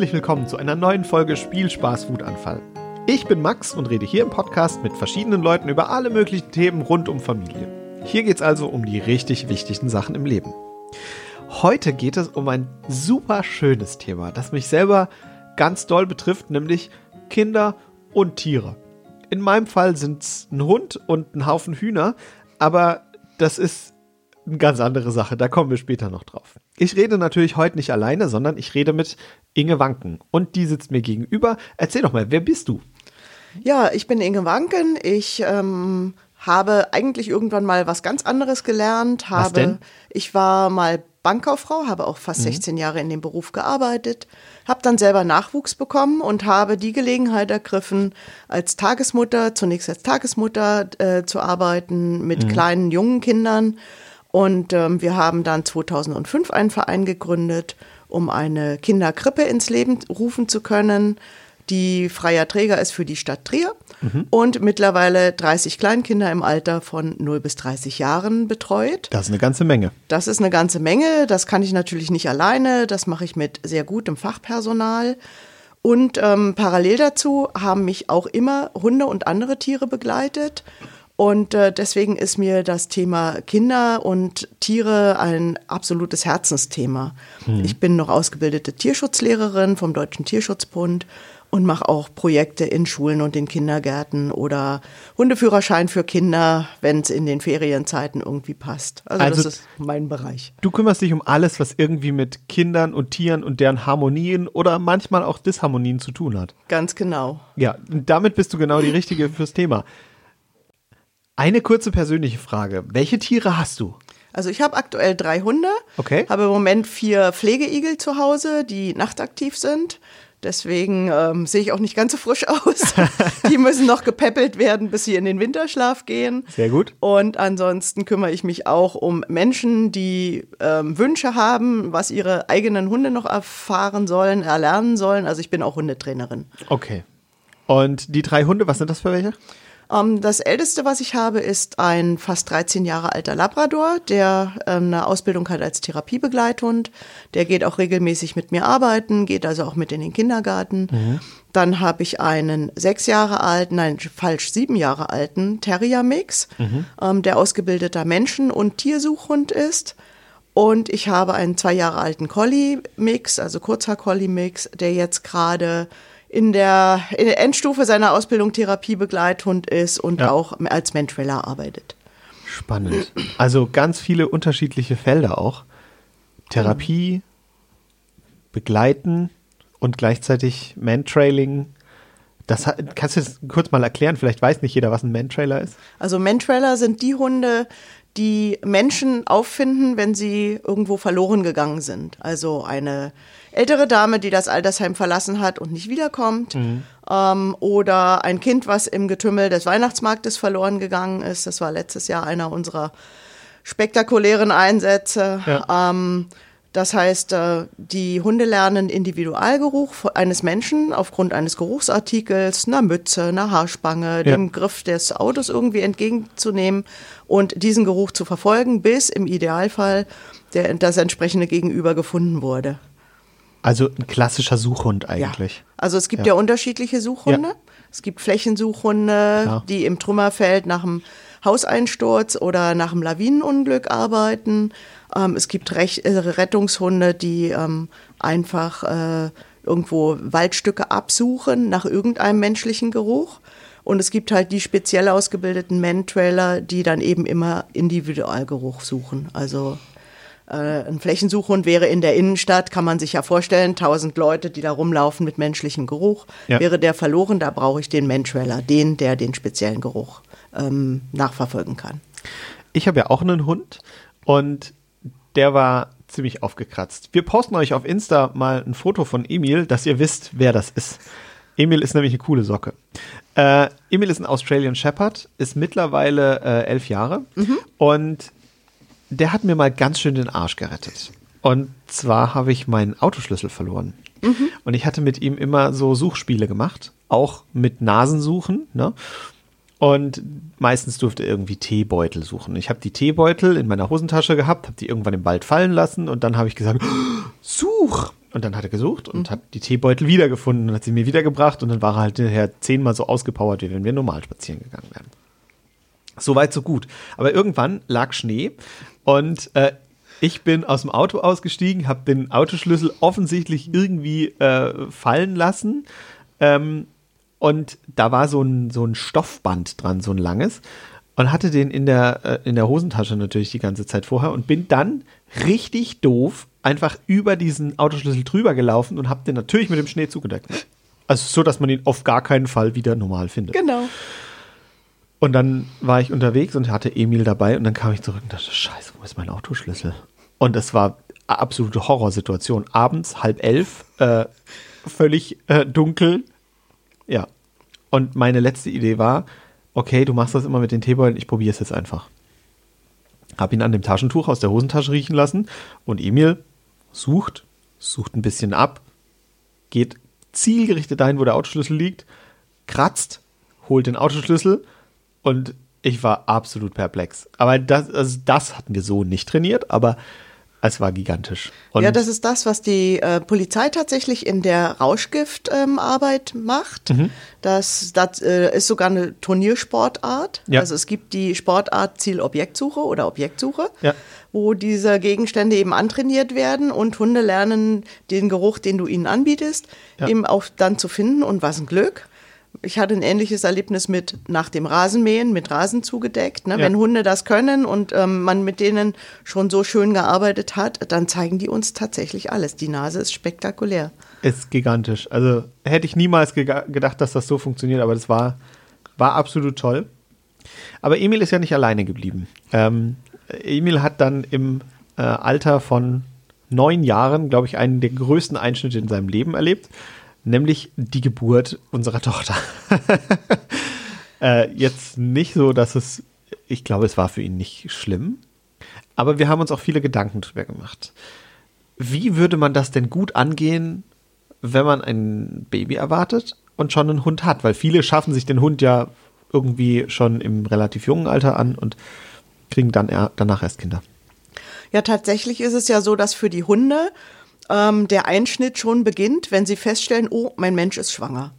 Herzlich willkommen zu einer neuen Folge Spielspaß Wutanfall. Ich bin Max und rede hier im Podcast mit verschiedenen Leuten über alle möglichen Themen rund um Familie. Hier geht es also um die richtig wichtigen Sachen im Leben. Heute geht es um ein super schönes Thema, das mich selber ganz doll betrifft, nämlich Kinder und Tiere. In meinem Fall sind es ein Hund und ein Haufen Hühner, aber das ist eine ganz andere Sache, da kommen wir später noch drauf. Ich rede natürlich heute nicht alleine, sondern ich rede mit Inge Wanken und die sitzt mir gegenüber. Erzähl doch mal, wer bist du? Ja, ich bin Inge Wanken. Ich ähm, habe eigentlich irgendwann mal was ganz anderes gelernt. Habe, Was denn? Ich war mal Bankkauffrau, habe auch fast 16 Jahre in dem Beruf gearbeitet, habe dann selber Nachwuchs bekommen und habe die Gelegenheit ergriffen, als Tagesmutter, zunächst als Tagesmutter äh, zu arbeiten mit kleinen, jungen Kindern. Und ähm, wir haben dann 2005 einen Verein gegründet, um eine Kinderkrippe ins Leben rufen zu können, die freier Träger ist für die Stadt Trier und mittlerweile 30 Kleinkinder im Alter von 0 bis 30 Jahren betreut. Das ist eine ganze Menge. Das ist eine ganze Menge. Das kann ich natürlich nicht alleine. Das mache ich mit sehr gutem Fachpersonal. Und ähm, parallel dazu haben mich auch immer Hunde und andere Tiere begleitet. Und äh, deswegen ist mir das Thema Kinder und Tiere ein absolutes Herzensthema. Ich bin noch ausgebildete Tierschutzlehrerin vom Deutschen Tierschutzbund und mache auch Projekte in Schulen und in Kindergärten oder Hundeführerschein für Kinder, wenn es in den Ferienzeiten irgendwie passt. Also, Also- das ist mein Bereich. Du kümmerst dich um alles, was irgendwie mit Kindern und Tieren und deren Harmonien oder manchmal auch Disharmonien zu tun hat. Ganz genau. Ja, damit bist du genau die Richtige fürs Thema. Eine kurze persönliche Frage. Welche Tiere hast du? Also ich habe aktuell drei Hunde, Okay. habe im Moment vier Pflegeigel zu Hause, die nachtaktiv sind. Deswegen ähm, sehe ich auch nicht ganz so frisch aus. die müssen noch gepäppelt werden, bis sie in den Winterschlaf gehen. Sehr gut. Und ansonsten kümmere ich mich auch um Menschen, die ähm, Wünsche haben, was ihre eigenen Hunde noch erfahren sollen, erlernen sollen. Also ich bin auch Hundetrainerin. Okay. Und die drei Hunde, was sind das für welche? Ähm, das älteste, was ich habe, ist ein fast 13 Jahre alter Labrador, der ähm, eine Ausbildung hat als Therapiebegleithund. Der geht auch regelmäßig mit mir arbeiten, geht also auch mit in den Kindergarten. Dann habe ich einen sechs Jahre alten, nein, falsch, sieben Jahre alten Terrier-Mix, ähm, der ausgebildeter Menschen- und Tiersuchhund ist. Und ich habe einen zwei Jahre alten Collie-Mix, also Kurzhaar-Collie-Mix, der jetzt gerade in der, in der Endstufe seiner Ausbildung Therapiebegleithund ist und Ja. auch als Mentrailer arbeitet. Spannend. Also ganz viele unterschiedliche Felder auch. Therapie, Begleiten und gleichzeitig Mantrailing. Das kannst du das kurz mal erklären? Vielleicht weiß nicht jeder, was ein Mantrailer ist. Also Mentrailer sind die Hunde, die Menschen auffinden, wenn sie irgendwo verloren gegangen sind. Also eine ältere Dame, die das Altersheim verlassen hat und nicht wiederkommt. Ähm, oder ein Kind, was im Getümmel des Weihnachtsmarktes verloren gegangen ist. Das war letztes Jahr einer unserer spektakulären Einsätze. Ja. Ähm, das heißt, äh, die Hunde lernen Individualgeruch eines Menschen aufgrund eines Geruchsartikels, einer Mütze, einer Haarspange, Ja. dem Griff des Autos irgendwie entgegenzunehmen und diesen Geruch zu verfolgen, bis im Idealfall der, das entsprechende Gegenüber gefunden wurde. Also ein klassischer Suchhund eigentlich. Ja. Also es gibt Ja. ja, unterschiedliche Suchhunde. Ja. Es gibt Flächensuchhunde, Klar. die im Trümmerfeld nach einem Hauseinsturz oder nach einem Lawinenunglück arbeiten. Ähm, es gibt Rech äh, Rettungshunde, die ähm, einfach äh, irgendwo Waldstücke absuchen nach irgendeinem menschlichen Geruch. Und es gibt halt die speziell ausgebildeten Mantrailer, die dann eben immer Individualgeruch suchen. Also ein Flächensuchhund wäre in der Innenstadt, kann man sich ja vorstellen, tausend Leute, die da rumlaufen mit menschlichem Geruch. Ja. Wäre der verloren, da brauche ich den Mantrailer, den, der den speziellen Geruch ähm, nachverfolgen kann. Ich habe ja auch einen Hund und der war ziemlich aufgekratzt. Wir posten euch auf Insta mal ein Foto von Emil, dass ihr wisst, wer das ist. Emil ist nämlich eine coole Socke. Äh, Emil ist ein Australian Shepherd, ist mittlerweile äh, elf Jahre und der hat mir mal ganz schön den Arsch gerettet. Und zwar habe ich meinen Autoschlüssel verloren. Und ich hatte mit ihm immer so Suchspiele gemacht, auch mit Nasensuchen. Ne? Und meistens durfte er irgendwie Teebeutel suchen. Ich habe die Teebeutel in meiner Hosentasche gehabt, habe die irgendwann im Wald fallen lassen und dann habe ich gesagt, such! Und dann hat er gesucht und hat die Teebeutel wiedergefunden und hat sie mir wiedergebracht und dann war er halt hinterher zehnmal so ausgepowert, wie wenn wir normal spazieren gegangen wären. Soweit, so gut. Aber irgendwann lag Schnee und äh, ich bin aus dem Auto ausgestiegen, habe den Autoschlüssel offensichtlich irgendwie äh, fallen lassen. Ähm, und da war so ein, so ein Stoffband dran, so ein langes. Und hatte den in der, äh, in der Hosentasche natürlich die ganze Zeit vorher und bin dann richtig doof einfach über diesen Autoschlüssel drüber gelaufen und habe den natürlich mit dem Schnee zugedeckt. Also so, dass man ihn auf gar keinen Fall wieder normal findet. Genau. Und dann war ich unterwegs und hatte Emil dabei und dann kam ich zurück und dachte, scheiße, wo ist mein Autoschlüssel? Und es war eine absolute Horrorsituation. Abends, halb elf, äh, völlig äh, dunkel. Ja. Und meine letzte Idee war, okay, du machst das immer mit den Teebeuteln, ich probiere es jetzt einfach. Hab ihn an dem Taschentuch aus der Hosentasche riechen lassen und Emil sucht, sucht ein bisschen ab, geht zielgerichtet dahin, wo der Autoschlüssel liegt, kratzt, holt den Autoschlüssel und ich war absolut perplex. Aber das, also das hatten wir so nicht trainiert, aber es war gigantisch. Und ja, das ist das, was die äh, Polizei tatsächlich in der Rauschgiftarbeit ähm, macht. Mhm. Das, das äh, ist sogar eine Turniersportart. Ja. Also es gibt die Sportart Ziel-Objektsuche oder Objektsuche, Ja. wo diese Gegenstände eben antrainiert werden und Hunde lernen den Geruch, den du ihnen anbietest, Ja. eben auch dann zu finden. Und was ein Glück. Ich hatte ein ähnliches Erlebnis mit nach dem Rasenmähen, mit Rasen zugedeckt. Ne? Ja. Wenn Hunde das können und ähm, man mit denen schon so schön gearbeitet hat, dann zeigen die uns tatsächlich alles. Die Nase ist spektakulär. ist gigantisch. Also hätte ich niemals gega- gedacht, dass das so funktioniert, aber das war, war absolut toll. Aber Emil ist ja nicht alleine geblieben. Ähm, Emil hat dann im äh, Alter von neun Jahren, glaube ich, einen der größten Einschnitte in seinem Leben erlebt, nämlich die Geburt unserer Tochter. äh, jetzt nicht so, dass es, ich glaube, es war für ihn nicht schlimm, aber wir haben uns auch viele Gedanken drüber gemacht. Wie würde man das denn gut angehen, wenn man ein Baby erwartet und schon einen Hund hat? Weil viele schaffen sich den Hund ja irgendwie schon im relativ jungen Alter an und kriegen dann eher, danach erst Kinder. Ja, tatsächlich ist es ja so, dass für die Hunde ähm, der Einschnitt schon beginnt, wenn sie feststellen, oh, mein Mensch ist schwanger.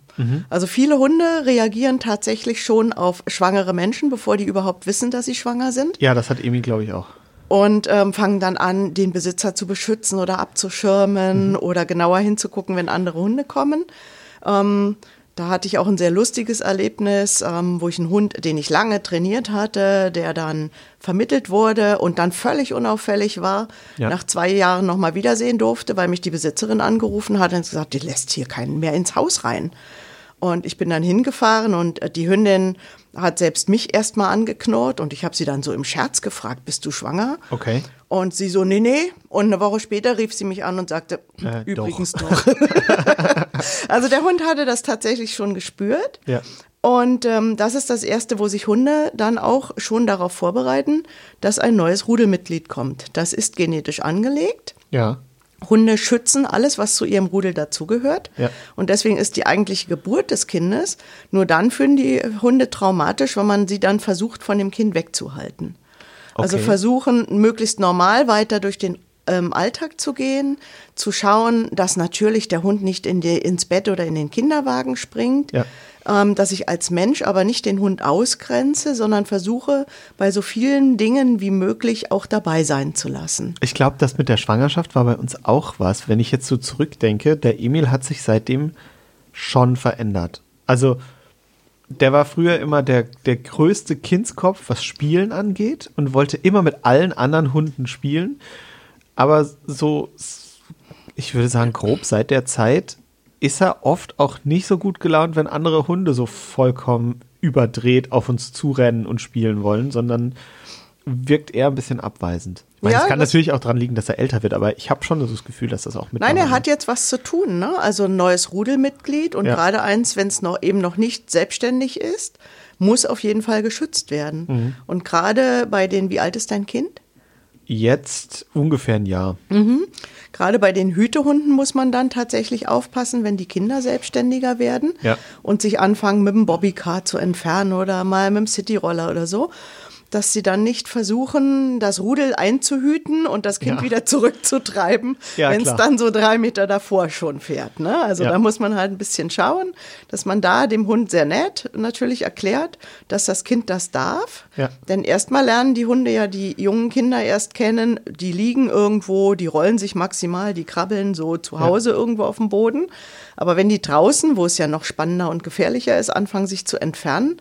Also viele Hunde reagieren tatsächlich schon auf schwangere Menschen, bevor die überhaupt wissen, dass sie schwanger sind. Ja, das hat Emil, glaube ich, auch. und ähm, fangen dann an, den Besitzer zu beschützen oder abzuschirmen oder genauer hinzugucken, wenn andere Hunde kommen. Ähm, da hatte ich auch ein sehr lustiges Erlebnis, ähm, wo ich einen Hund, den ich lange trainiert hatte, der dann vermittelt wurde und dann völlig unauffällig war, Ja. nach zwei Jahren nochmal wiedersehen durfte, weil mich die Besitzerin angerufen hat und gesagt, die lässt hier keinen mehr ins Haus rein. Und ich bin dann hingefahren und äh, die Hündin hat selbst mich erstmal angeknurrt und ich habe sie dann so im Scherz gefragt, bist du schwanger? Okay. Und sie so, nee, nee. Und eine Woche später rief sie mich an und sagte, Äh, übrigens doch. also der Hund hatte das tatsächlich schon gespürt. Ja. Und ähm, das ist das Erste, wo sich Hunde dann auch schon darauf vorbereiten, dass ein neues Rudelmitglied kommt. Das ist genetisch angelegt. Ja. Hunde schützen alles, was zu ihrem Rudel dazugehört. Ja. Und deswegen ist die eigentliche Geburt des Kindes nur dann für die Hunde traumatisch, wenn man sie dann versucht, von dem Kind wegzuhalten. Also Okay. versuchen, möglichst normal weiter durch den ähm, Alltag zu gehen, zu schauen, dass natürlich der Hund nicht in die, ins Bett oder in den Kinderwagen springt, Ja. ähm, dass ich als Mensch aber nicht den Hund ausgrenze, sondern versuche, bei so vielen Dingen wie möglich auch dabei sein zu lassen. Ich glaube, das mit der Schwangerschaft war bei uns auch was. Wenn ich jetzt so zurückdenke, der Emil hat sich seitdem schon verändert. Also, der war früher immer der, der größte Kindskopf, was Spielen angeht und wollte immer mit allen anderen Hunden spielen. Aber so, ich würde sagen, grob seit der Zeit ist er oft auch nicht so gut gelaunt, wenn andere Hunde so vollkommen überdreht auf uns zurennen und spielen wollen, sondern wirkt eher ein bisschen abweisend. Ich meine, Ja, es kann natürlich auch dran liegen, dass er älter wird, aber ich habe schon das Gefühl, dass das auch mit. Nein, er daran hat jetzt was zu tun, ne? Also ein neues Rudelmitglied und Ja. gerade eins, wenn es noch eben noch nicht selbstständig ist, muss auf jeden Fall geschützt werden. Mhm. Und gerade bei den, wie alt ist dein Kind? Jetzt ungefähr ein Jahr. Gerade bei den Hütehunden muss man dann tatsächlich aufpassen, wenn die Kinder selbstständiger werden Ja. und sich anfangen, mit dem Bobbycar zu entfernen oder mal mit dem Cityroller oder so. Dass sie dann nicht versuchen, das Rudel einzuhüten und das Kind Ja. wieder zurückzutreiben, Ja, wenn es dann so drei Meter davor schon fährt. Ne? Also Ja. da muss man halt ein bisschen schauen, dass man da dem Hund sehr nett natürlich erklärt, dass das Kind das darf. Denn erstmal lernen die Hunde ja die jungen Kinder erst kennen, die liegen irgendwo, die rollen sich maximal, die krabbeln so zu Hause irgendwo auf dem Boden. Aber wenn die draußen, wo es ja noch spannender und gefährlicher ist, anfangen sich zu entfernen,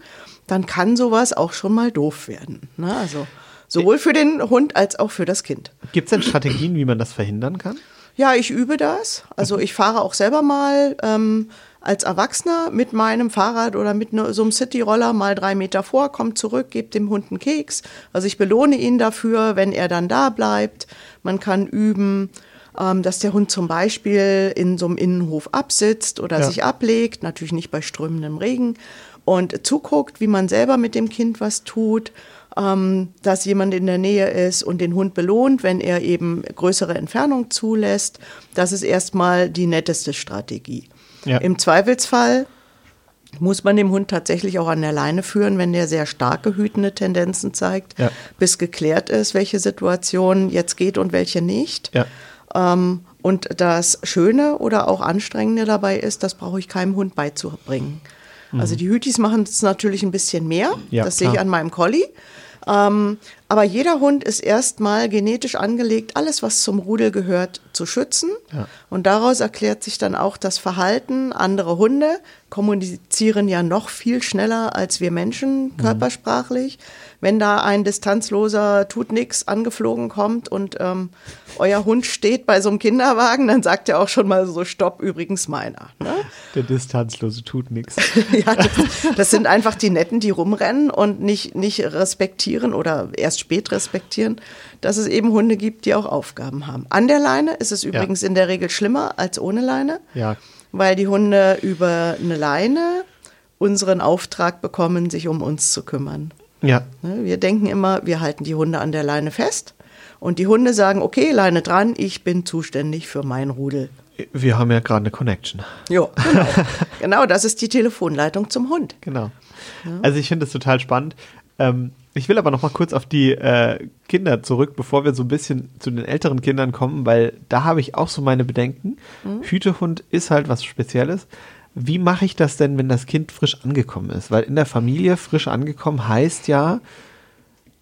dann kann sowas auch schon mal doof werden. Ne? Also sowohl für den Hund als auch für das Kind. Gibt es denn Strategien, wie man das verhindern kann? Ja, ich übe das. Also ich fahre auch selber mal ähm, als Erwachsener mit meinem Fahrrad oder mit ne, so einem Cityroller mal drei Meter vor, komme zurück, gebe dem Hund einen Keks. Also ich belohne ihn dafür, wenn er dann da bleibt. Man kann üben, ähm, dass der Hund zum Beispiel in so einem Innenhof absitzt oder Ja. sich ablegt, natürlich nicht bei strömendem Regen, und zuguckt, wie man selber mit dem Kind was tut ähm, dass jemand in der Nähe ist und den Hund belohnt, wenn er eben größere Entfernung zulässt. Das ist erstmal die netteste Strategie. Ja. Im Zweifelsfall muss man dem Hund tatsächlich auch an der Leine führen, wenn der sehr starke hütende Tendenzen zeigt, Ja. bis geklärt ist, welche Situation jetzt geht und welche nicht. Ja. Ähm, und das Schöne oder auch Anstrengende dabei ist, das brauche ich keinem Hund beizubringen. Also die Hütis machen es natürlich ein bisschen mehr. Mhm. Ja, das sehe ich klar. an meinem Collie. Ähm, aber jeder Hund ist erstmal genetisch angelegt, alles, was zum Rudel gehört, zu schützen. Ja. Und daraus erklärt sich dann auch das Verhalten. Andere Hunde kommunizieren ja noch viel schneller als wir Menschen körpersprachlich. Wenn da ein distanzloser tut nix angeflogen kommt und ähm, euer Hund steht bei so einem Kinderwagen, dann sagt er auch schon mal so Stopp, übrigens meiner. Ne? Der Distanzlose tut nichts. Ja, das, das sind einfach die Netten, die rumrennen und nicht, nicht respektieren oder erst spät respektieren, dass es eben Hunde gibt, die auch Aufgaben haben. An der Leine ist es übrigens in der Regel schlimmer als ohne Leine, Ja. weil die Hunde über eine Leine unseren Auftrag bekommen, sich um uns zu kümmern. Ja. Ne, Wir denken immer, wir halten die Hunde an der Leine fest und die Hunde sagen, okay, Leine dran, ich bin zuständig für mein Rudel. Wir haben ja gerade eine Connection. Jo, genau. genau, das ist die Telefonleitung zum Hund. Genau. Also ich finde das total spannend. Ähm, ich will aber noch mal kurz auf die äh, Kinder zurück, bevor wir so ein bisschen zu den älteren Kindern kommen, weil da habe ich auch so meine Bedenken. Hütehund ist halt was Spezielles. Wie mache ich das denn, wenn das Kind frisch angekommen ist? Weil in der Familie frisch angekommen heißt ja,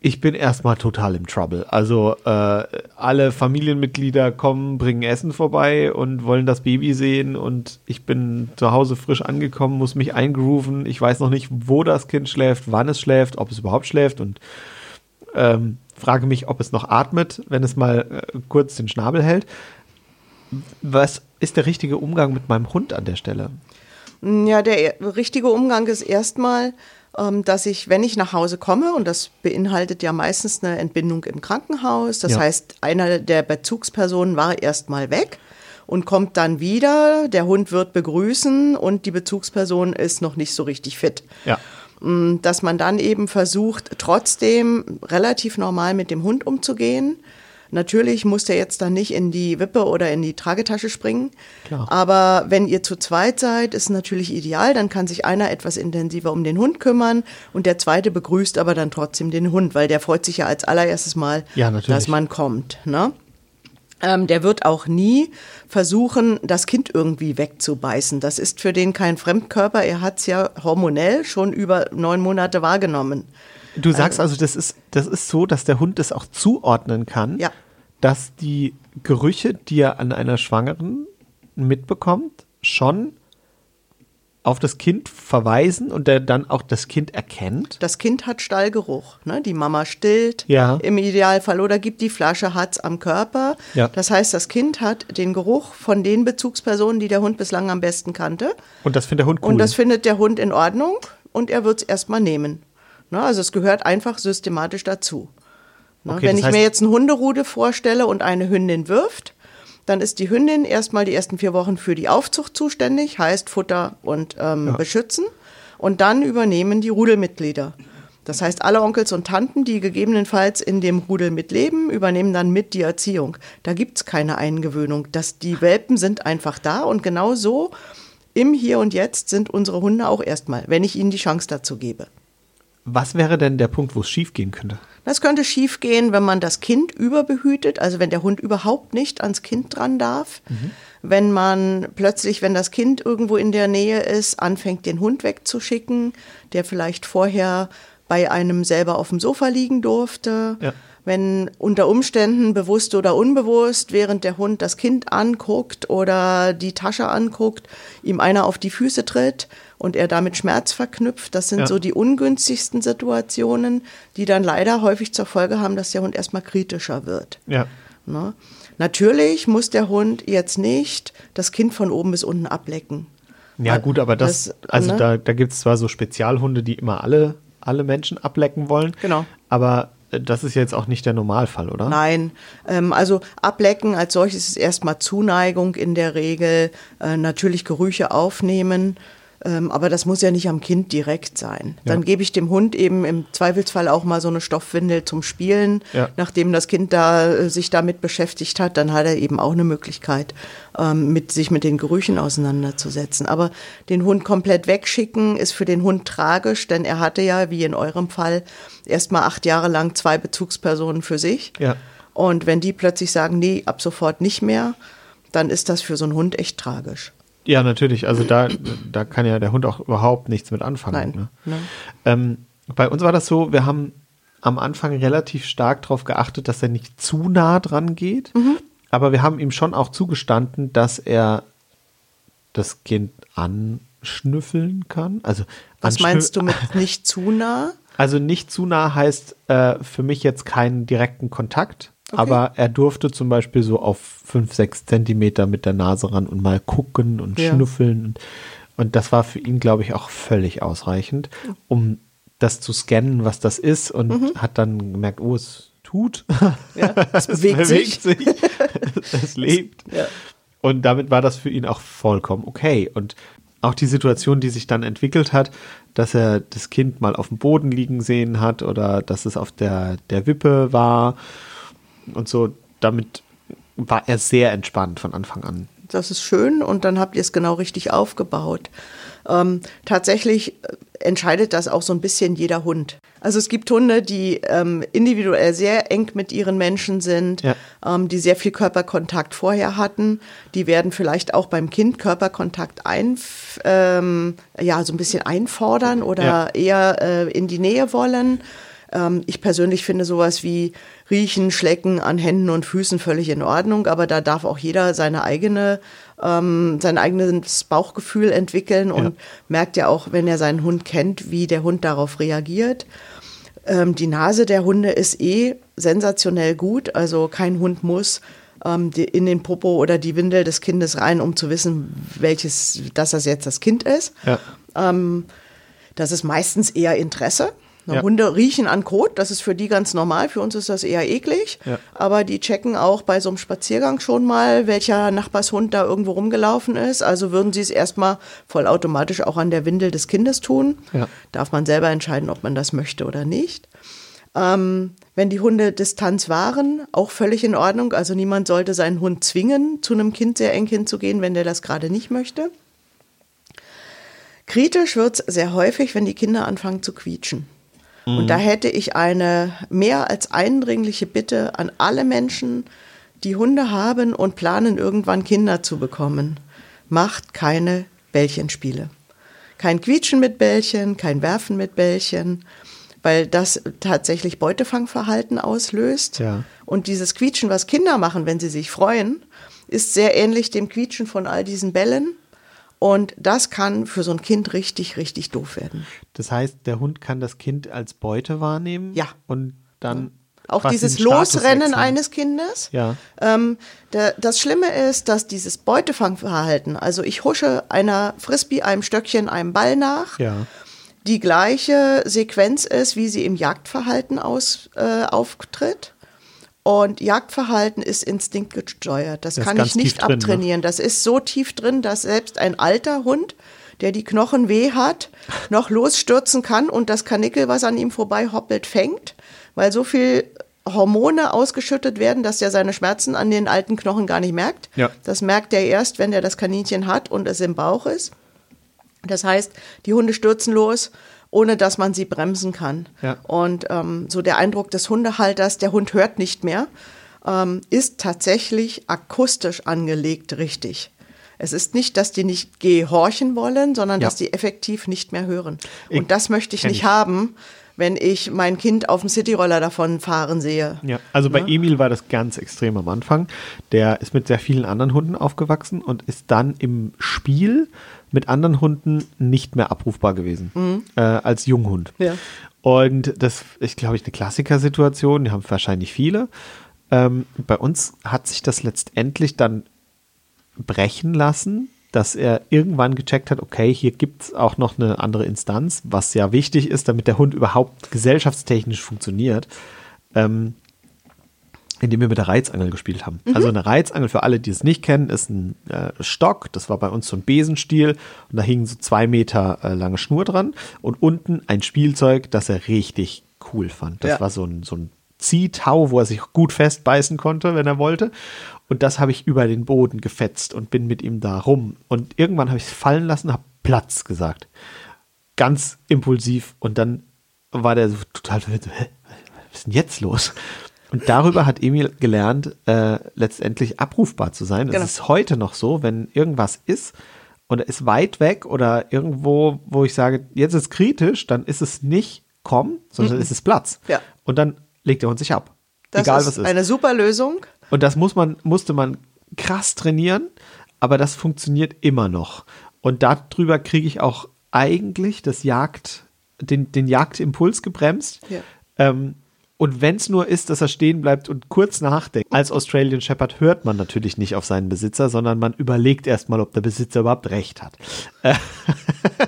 ich bin erstmal total im Trouble. Also äh, alle Familienmitglieder kommen, bringen Essen vorbei und wollen das Baby sehen und ich bin zu Hause frisch angekommen, muss mich eingrooven. Ich weiß noch nicht, wo das Kind schläft, wann es schläft, ob es überhaupt schläft und ähm, frage mich, ob es noch atmet, wenn es mal äh, kurz den Schnabel hält. Was ist der richtige Umgang mit meinem Hund an der Stelle? Ja, der e- richtige Umgang ist erstmal, dass ich, wenn ich nach Hause komme, und das beinhaltet ja meistens eine Entbindung im Krankenhaus, das Ja. heißt, einer der Bezugspersonen war erstmal weg und kommt dann wieder, der Hund wird begrüßen und die Bezugsperson ist noch nicht so richtig fit. Ja. Mm, Dass man dann eben versucht, trotzdem relativ normal mit dem Hund umzugehen. Natürlich muss der jetzt dann nicht in die Wippe oder in die Tragetasche springen. Klar. Aber wenn ihr zu zweit seid, ist natürlich ideal. Dann kann sich einer etwas intensiver um den Hund kümmern und der zweite begrüßt aber dann trotzdem den Hund, weil der freut sich ja als allererstes Mal, Ja, dass man kommt. Ne? Ähm, der wird auch nie versuchen, das Kind irgendwie wegzubeißen. Das ist für den kein Fremdkörper. Er hat es ja hormonell schon über neun Monate wahrgenommen. Du sagst also, das ist, das ist so, dass der Hund es auch zuordnen kann, Ja. dass die Gerüche, die er an einer Schwangeren mitbekommt, schon auf das Kind verweisen und der dann auch das Kind erkennt. Das Kind hat Stallgeruch. Ne? Die Mama stillt Ja. im Idealfall oder gibt die Flasche, hat's am Körper. Ja. Das heißt, das Kind hat den Geruch von den Bezugspersonen, die der Hund bislang am besten kannte. Und das findet der Hund cool. Und das findet der Hund in Ordnung und er wird es erstmal nehmen. Ne? Also es gehört einfach systematisch dazu. Ne? Okay, Wenn ich mir jetzt ein Hunderudel vorstelle und eine Hündin wirft, dann ist die Hündin erstmal die ersten vier Wochen für die Aufzucht zuständig, heißt Futter und ähm, beschützen. Und dann übernehmen die Rudelmitglieder. Das heißt, alle Onkels und Tanten, die gegebenenfalls in dem Rudel mitleben, übernehmen dann mit die Erziehung. Da gibt's keine Eingewöhnung. Das, die Welpen sind einfach da und genau so im Hier und Jetzt sind unsere Hunde auch erstmal, wenn ich ihnen die Chance dazu gebe. Was wäre denn der Punkt, wo es schiefgehen könnte? Das könnte schiefgehen, wenn man das Kind überbehütet, also wenn der Hund überhaupt nicht ans Kind dran darf. Mhm. Wenn man plötzlich, wenn das Kind irgendwo in der Nähe ist, anfängt, den Hund wegzuschicken, der vielleicht vorher bei einem selber auf dem Sofa liegen durfte. Ja. Wenn unter Umständen bewusst oder unbewusst, während der Hund das Kind anguckt oder die Tasche anguckt, ihm einer auf die Füße tritt und er damit Schmerz verknüpft. Das sind ja. so die ungünstigsten Situationen, die dann leider häufig zur Folge haben, dass der Hund erstmal kritischer wird. Ja. Ne? Natürlich muss der Hund jetzt nicht das Kind von oben bis unten ablecken. Ja, gut, aber das, das also ne? da, da gibt es zwar so Spezialhunde, die immer alle, alle Menschen ablecken wollen. Genau. Aber äh, das ist jetzt auch nicht der Normalfall, oder? Nein, ähm, also ablecken als solches ist erstmal Zuneigung in der Regel, äh, natürlich Gerüche aufnehmen, aber das muss ja nicht am Kind direkt sein. Ja. Dann gebe ich dem Hund eben im Zweifelsfall auch mal so eine Stoffwindel zum Spielen. Ja. Nachdem das Kind da äh, sich damit beschäftigt hat, dann hat er eben auch eine Möglichkeit, ähm, mit, sich mit den Gerüchen auseinanderzusetzen. Aber den Hund komplett wegschicken ist für den Hund tragisch, denn er hatte ja, wie in eurem Fall, erst mal acht Jahre lang zwei Bezugspersonen für sich. Ja. Und wenn die plötzlich sagen, nee, ab sofort nicht mehr, dann ist das für so einen Hund echt tragisch. Ja, natürlich. Also da, da kann ja der Hund auch überhaupt nichts mit anfangen. Nein. Ne? Nein. Ähm, bei uns war das so, wir haben am Anfang relativ stark darauf geachtet, dass er nicht zu nah dran geht. Mhm. Aber wir haben ihm schon auch zugestanden, dass er das Kind anschnüffeln kann. Also Was meinst du mit nicht zu nah? Also nicht zu nah heißt äh, für mich jetzt keinen direkten Kontakt. Okay. Aber er durfte zum Beispiel so auf fünf, sechs Zentimeter mit der Nase ran und mal gucken und ja. schnüffeln. Und, und das war für ihn, glaube ich, auch völlig ausreichend, um das zu scannen, was das ist. Und mhm. hat dann gemerkt, oh, es tut. Ja, es, bewegt, es bewegt sich. sich. es lebt. Ja. Und damit war das für ihn auch vollkommen okay. Und auch die Situation, die sich dann entwickelt hat, dass er das Kind mal auf dem Boden liegen sehen hat oder dass es auf der, der Wippe war und so, damit war er sehr entspannt von Anfang an. Das ist schön und dann habt ihr es genau richtig aufgebaut. Ähm, tatsächlich äh, entscheidet das auch so ein bisschen jeder Hund. Also es gibt Hunde, die ähm, individuell sehr eng mit ihren Menschen sind, ja. ähm, die sehr viel Körperkontakt vorher hatten. Die werden vielleicht auch beim Kind Körperkontakt ein, ähm, ja, so ein bisschen einfordern oder ja. eher äh, in die Nähe wollen. Ähm, ich persönlich finde sowas wie Riechen, Schlecken an Händen und Füßen völlig in Ordnung, aber da darf auch jeder seine eigene, ähm, sein eigenes Bauchgefühl entwickeln und ja. merkt ja auch, wenn er seinen Hund kennt, wie der Hund darauf reagiert. Ähm, die Nase der Hunde ist eh sensationell gut, also kein Hund muss ähm, in den Popo oder die Windel des Kindes rein, um zu wissen, welches, dass das jetzt das Kind ist. Ja. Ähm, das ist meistens eher Interesse. Ja. Hunde riechen an Kot, das ist für die ganz normal, für uns ist das eher eklig. Ja. Aber die checken auch bei so einem Spaziergang schon mal, welcher Nachbarshund da irgendwo rumgelaufen ist. Also würden sie es erstmal vollautomatisch auch an der Windel des Kindes tun. Ja. Darf man selber entscheiden, ob man das möchte oder nicht. Ähm, wenn die Hunde Distanz wahren, auch völlig in Ordnung. Also niemand sollte seinen Hund zwingen, zu einem Kind sehr eng hinzugehen, wenn der das gerade nicht möchte. Kritisch wird es sehr häufig, wenn die Kinder anfangen zu quietschen. Und da hätte ich eine mehr als eindringliche Bitte an alle Menschen, die Hunde haben und planen, irgendwann Kinder zu bekommen. Macht keine Bällchenspiele. Kein Quietschen mit Bällchen, kein Werfen mit Bällchen, weil das tatsächlich Beutefangverhalten auslöst. Ja. Und dieses Quietschen, was Kinder machen, wenn sie sich freuen, ist sehr ähnlich dem Quietschen von all diesen Bällen. Und das kann für so ein Kind richtig, richtig doof werden. Das heißt, der Hund kann das Kind als Beute wahrnehmen. Ja. Und dann. Auch dieses Losrennen eines Kindes. Ja. Ähm, der, das Schlimme ist, dass dieses Beutefangverhalten, also ich husche einer Frisbee, einem Stöckchen, einem Ball nach, ja. die gleiche Sequenz ist, wie sie im Jagdverhalten aus, äh, auftritt. Und Jagdverhalten ist instinktgesteuert. Das, das kann ich nicht abtrainieren. Drin, ne? Das ist so tief drin, dass selbst ein alter Hund, der die Knochen weh hat, noch losstürzen kann und das Kanickel, was an ihm vorbei hoppelt, fängt, weil so viel Hormone ausgeschüttet werden, dass er seine Schmerzen an den alten Knochen gar nicht merkt. Ja. Das merkt er erst, wenn er das Kaninchen hat und es im Bauch ist. Das heißt, die Hunde stürzen los ohne dass man sie bremsen kann. Ja. Und ähm, so der Eindruck des Hundehalters, der Hund hört nicht mehr, ähm, ist tatsächlich akustisch angelegt richtig. Es ist nicht, dass die nicht gehorchen wollen, sondern Ja. dass die effektiv nicht mehr hören. Ich- Und das möchte ich nicht ich. haben, wenn ich mein Kind auf dem Cityroller davon fahren sehe. Ja, also bei Emil war das ganz extrem am Anfang. Der ist mit sehr vielen anderen Hunden aufgewachsen und ist dann im Spiel mit anderen Hunden nicht mehr abrufbar gewesen äh, als Junghund. Ja. Und das ist, glaube ich, eine Klassikersituation, die haben wahrscheinlich viele. Ähm, bei uns hat sich das letztendlich dann brechen lassen, dass er irgendwann gecheckt hat, okay, hier gibt es auch noch eine andere Instanz, was ja wichtig ist, damit der Hund überhaupt gesellschaftstechnisch funktioniert, ähm, indem wir mit der Reizangel gespielt haben. Also eine Reizangel, für alle, die es nicht kennen, ist ein äh, Stock, das war bei uns so ein Besenstiel und da hing so zwei Meter äh, lange Schnur dran und unten ein Spielzeug, das er richtig cool fand. Das Ja. war so ein, so ein Ziehtau, wo er sich gut festbeißen konnte, wenn er wollte. Und das habe ich über den Boden gefetzt und bin mit ihm da rum. Und irgendwann habe ich es fallen lassen, habe Platz gesagt. Ganz impulsiv. Und dann war der so total Hä? Was ist denn jetzt los? Und darüber hat Emil gelernt, äh, letztendlich abrufbar zu sein. Genau. Es ist heute noch so, wenn irgendwas ist und er ist weit weg oder irgendwo, wo ich sage, jetzt ist kritisch, dann ist es nicht komm, sondern ist es Platz. Ja. Und dann legt der Hund sich ab. Das Egal ist, was ist. eine super Lösung. Und das muss man, musste man krass trainieren, aber das funktioniert immer noch. Und darüber kriege ich auch eigentlich das Jagd, den, den Jagdimpuls gebremst. Ja. Ähm, und wenn es nur ist, dass er stehen bleibt und kurz nachdenkt. Als Australian Shepherd hört man natürlich nicht auf seinen Besitzer, sondern man überlegt erstmal, ob der Besitzer überhaupt recht hat.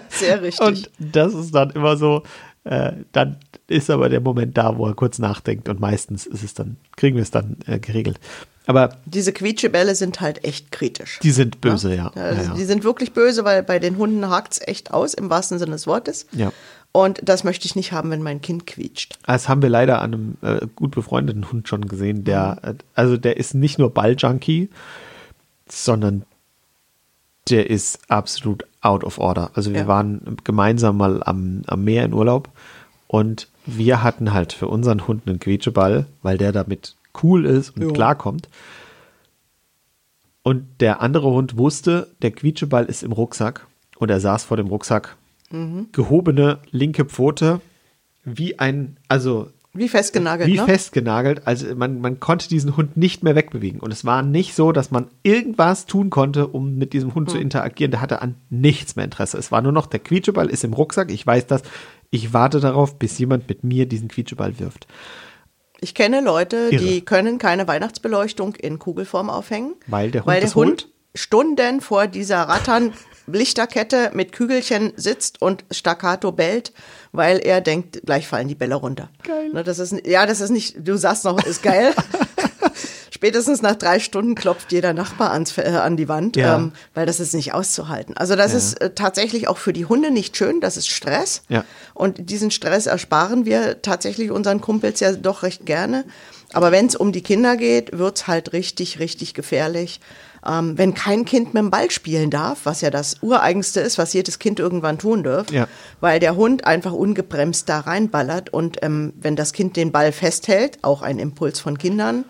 Sehr richtig. Und das ist dann immer so, äh, dann ist aber der Moment da, wo er kurz nachdenkt und meistens ist es dann, kriegen wir es dann äh, geregelt. Aber Diese Quietschebälle sind halt echt kritisch. die sind böse, ja. Also ja, ja. Die sind wirklich böse, weil bei den Hunden hakt es echt aus, im wahrsten Sinne des Wortes. Ja. Und das möchte ich nicht haben, wenn mein Kind quietscht. Das haben wir leider an einem äh, gut befreundeten Hund schon gesehen, der, äh, also der ist nicht nur Balljunkie, sondern der ist absolut out of order. Also wir Ja. waren gemeinsam mal am, am Meer in Urlaub und wir hatten halt für unseren Hund einen Quietscheball, weil der damit cool ist und Jo. klarkommt. Und der andere Hund wusste, der Quietscheball ist im Rucksack und er saß vor dem Rucksack. Mhm. Gehobene linke Pfote, wie ein, also Wie festgenagelt, wie ne? festgenagelt. Also man, man konnte diesen Hund nicht mehr wegbewegen. Und es war nicht so, dass man irgendwas tun konnte, um mit diesem Hund zu Hm. interagieren. Der hatte an nichts mehr Interesse. Es war nur noch, der Quietscheball ist im Rucksack. Ich weiß das. Ich warte darauf, bis jemand mit mir diesen Quietscheball wirft. Ich kenne Leute, Irre. die können keine Weihnachtsbeleuchtung in Kugelform aufhängen, Weil der Hund weil der Hund? Stunden vor dieser Rattern Lichterkette mit Kügelchen sitzt und staccato bellt, weil er denkt, gleich fallen die Bälle runter. Geil. Ne, das ist, ja, das ist nicht, du sagst noch, ist geil. Spätestens nach drei Stunden klopft jeder Nachbar ans, äh, an die Wand, Ja. ähm, weil das ist nicht auszuhalten. Also das ist äh, tatsächlich auch für die Hunde nicht schön, das ist Stress. Ja. Und diesen Stress ersparen wir tatsächlich unseren Kumpels ja doch recht gerne. Aber wenn es um die Kinder geht, wird's halt richtig, richtig gefährlich. Ähm, wenn kein Kind mit dem Ball spielen darf, was ja das Ureigenste ist, was jedes Kind irgendwann tun darf, Ja. weil der Hund einfach ungebremst da reinballert und ähm, wenn das Kind den Ball festhält, auch ein Impuls von Kindern,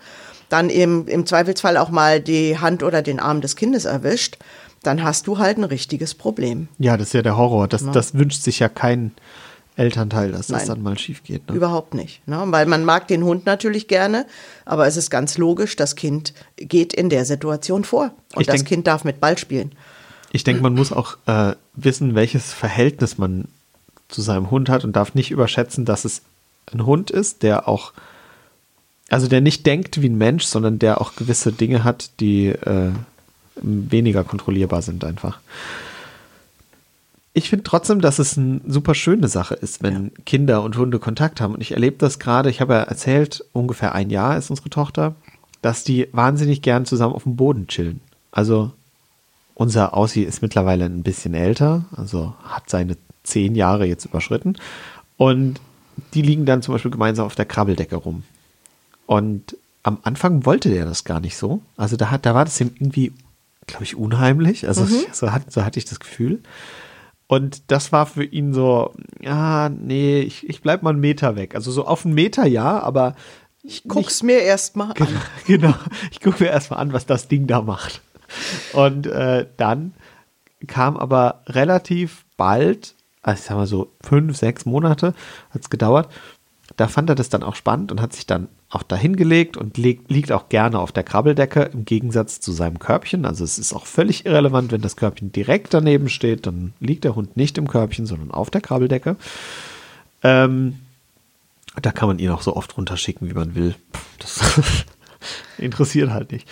dann eben im Zweifelsfall auch mal die Hand oder den Arm des Kindes erwischt, dann hast du halt ein richtiges Problem. Ja, das ist ja der Horror. Das, das wünscht sich ja kein Elternteil, dass das Nein. dann mal schief geht. Ne? Überhaupt nicht. Ne? Weil man mag den Hund natürlich gerne, aber es ist ganz logisch, das Kind geht in der Situation vor. Und Ich das denk- Kind darf mit Ball spielen. Ich denke, man muss auch äh, wissen, welches Verhältnis man zu seinem Hund hat und darf nicht überschätzen, dass es ein Hund ist, der auch, also der nicht denkt wie ein Mensch, sondern der auch gewisse Dinge hat, die äh, weniger kontrollierbar sind einfach. Ich finde trotzdem, dass es eine super schöne Sache ist, wenn Kinder und Hunde Kontakt haben. Und ich erlebe das gerade, ich habe ja erzählt, ungefähr ein Jahr ist unsere Tochter, dass die wahnsinnig gern zusammen auf dem Boden chillen. Also unser Aussie ist mittlerweile ein bisschen älter, also hat seine zehn Jahre jetzt überschritten. Und die liegen dann zum Beispiel gemeinsam auf der Krabbeldecke rum. Und am Anfang wollte der das gar nicht so. Also da, hat, da war das ihm irgendwie, glaube ich, unheimlich. Also so, hat, so hatte ich das Gefühl. Und das war für ihn so, ja, nee, ich, ich bleib mal einen Meter weg. Also so auf einen Meter ja, aber ich guck's mir erstmal an. Genau, genau. ich gucke mir erstmal an, was das Ding da macht. Und äh, dann kam aber relativ bald, also ich sag mal so fünf, sechs Monate hat es gedauert, da fand er das dann auch spannend und hat sich dann auch dahin gelegt und liegt, liegt auch gerne auf der Krabbeldecke im Gegensatz zu seinem Körbchen. Also es ist auch völlig irrelevant, wenn das Körbchen direkt daneben steht, dann liegt der Hund nicht im Körbchen, sondern auf der Krabbeldecke. Ähm, da kann man ihn auch so oft runterschicken, wie man will. Das interessiert halt nicht.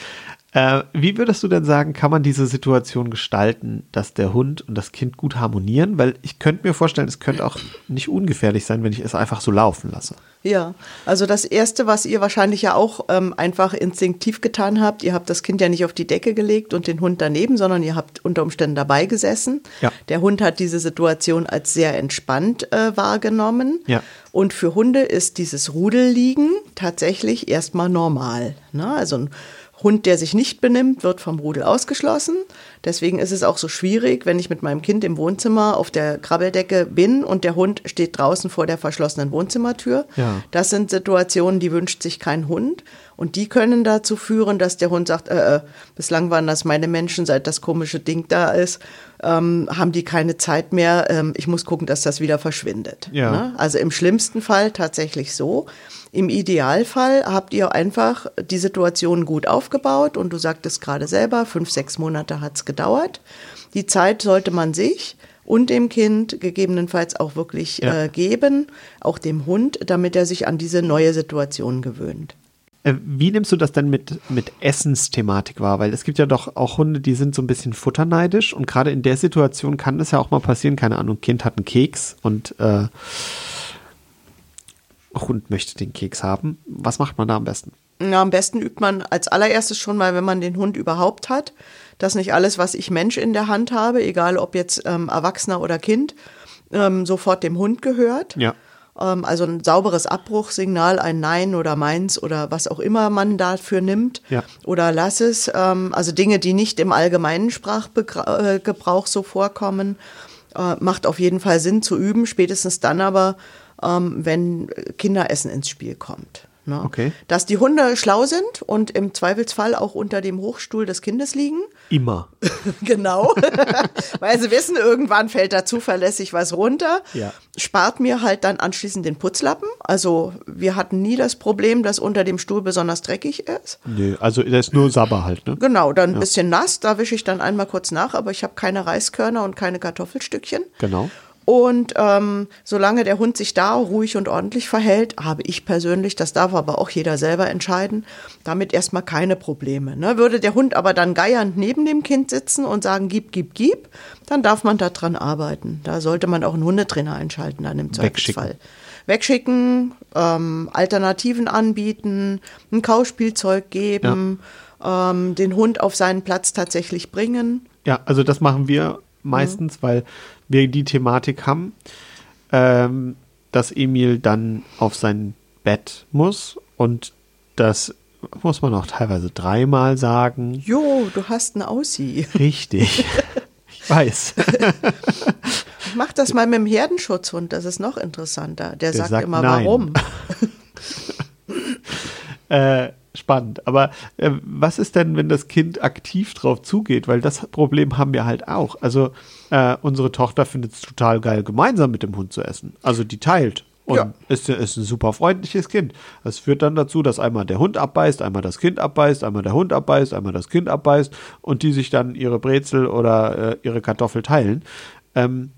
Äh, wie würdest du denn sagen, kann man diese Situation gestalten, dass der Hund und das Kind gut harmonieren? Weil ich könnte mir vorstellen, es könnte auch nicht ungefährlich sein, wenn ich es einfach so laufen lasse. Ja, also das Erste, was ihr wahrscheinlich ja auch ähm, einfach instinktiv getan habt, ihr habt das Kind ja nicht auf die Decke gelegt und den Hund daneben, sondern ihr habt unter Umständen dabei gesessen. Ja. Der Hund hat diese Situation als sehr entspannt äh, wahrgenommen. Ja. Und für Hunde ist dieses Rudelliegen tatsächlich erstmal normal. Ne? Also ein Hund, der sich nicht benimmt, wird vom Rudel ausgeschlossen. Deswegen ist es auch so schwierig, wenn ich mit meinem Kind im Wohnzimmer auf der Krabbeldecke bin und der Hund steht draußen vor der verschlossenen Wohnzimmertür. Ja. Das sind Situationen, die wünscht sich kein Hund. Und die können dazu führen, dass der Hund sagt, äh, äh, bislang waren das meine Menschen, seit das komische Ding da ist, ähm, haben die keine Zeit mehr. Ähm, ich muss gucken, dass das wieder verschwindet. Ja. Ne? Also im schlimmsten Fall tatsächlich so. Im Idealfall habt ihr einfach die Situation gut aufgebaut und du sagtest gerade selber, fünf, sechs Monate hat's gedauert. Die Zeit sollte man sich und dem Kind gegebenenfalls auch wirklich Ja. äh, geben, auch dem Hund, damit er sich an diese neue Situation gewöhnt. Äh, Wie nimmst du das denn mit, mit Essensthematik wahr? Weil es gibt ja doch auch Hunde, die sind so ein bisschen futterneidisch und gerade in der Situation kann es ja auch mal passieren, keine Ahnung, Kind hat einen Keks und äh, Hund möchte den Keks haben. Was macht man da am besten? Na, am besten übt man als allererstes schon mal, wenn man den Hund überhaupt hat, dass nicht alles, was ich Mensch in der Hand habe, egal ob jetzt ähm, Erwachsener oder Kind, ähm, sofort dem Hund gehört. Ja. Ähm, also ein sauberes Abbruchsignal, ein Nein oder Meins oder was auch immer man dafür nimmt. Ja. Oder lass es. Ähm, also Dinge, die nicht im allgemeinen Sprachgebrauch so vorkommen, äh, macht auf jeden Fall Sinn zu üben. Spätestens dann aber, ähm, wenn Kinderessen ins Spiel kommt. Ne? Okay. Dass die Hunde schlau sind und im Zweifelsfall auch unter dem Hochstuhl des Kindes liegen. Immer. Genau. Weil sie wissen, irgendwann fällt da zuverlässig was runter. Ja. Spart mir halt dann anschließend den Putzlappen. Also wir hatten nie das Problem, dass unter dem Stuhl besonders dreckig ist. Nö, also der ist nur Sabber halt, ne? Genau, dann ein bisschen nass, da wische ich dann einmal kurz nach, aber ich habe keine Reiskörner und keine Kartoffelstückchen. Genau. Und ähm, solange der Hund sich da ruhig und ordentlich verhält, habe ich persönlich, das darf aber auch jeder selber entscheiden, damit erstmal keine Probleme. Ne? Würde der Hund aber dann geiernd neben dem Kind sitzen und sagen, gib, gib, gib, dann darf man da dran arbeiten. Da sollte man auch einen Hundetrainer einschalten dann im Zweifelsfall. Wegschicken, ähm, Alternativen anbieten, ein Kauspielzeug geben, ähm, den Hund auf seinen Platz tatsächlich bringen. Ja, also das machen wir meistens, weil wir die Thematik haben, ähm, dass Emil dann auf sein Bett muss und das muss man auch teilweise dreimal sagen. Jo, du hast einen Aussie. Richtig. ich weiß. Mach das mal mit dem Herdenschutzhund, das ist noch interessanter. Der, sagt, sagt immer, nein. warum. äh, spannend. Aber äh, was ist denn, wenn das Kind aktiv drauf zugeht? Weil das Problem haben wir halt auch. Also äh, unsere Tochter findet es total geil, gemeinsam mit dem Hund zu essen. Also die teilt. Und Ja. ist, ist ein super freundliches Kind. Das führt dann dazu, dass einmal der Hund abbeißt, einmal das Kind abbeißt, einmal der Hund abbeißt, einmal das Kind abbeißt und die sich dann ihre Brezel oder äh, ihre Kartoffel teilen. Ähm,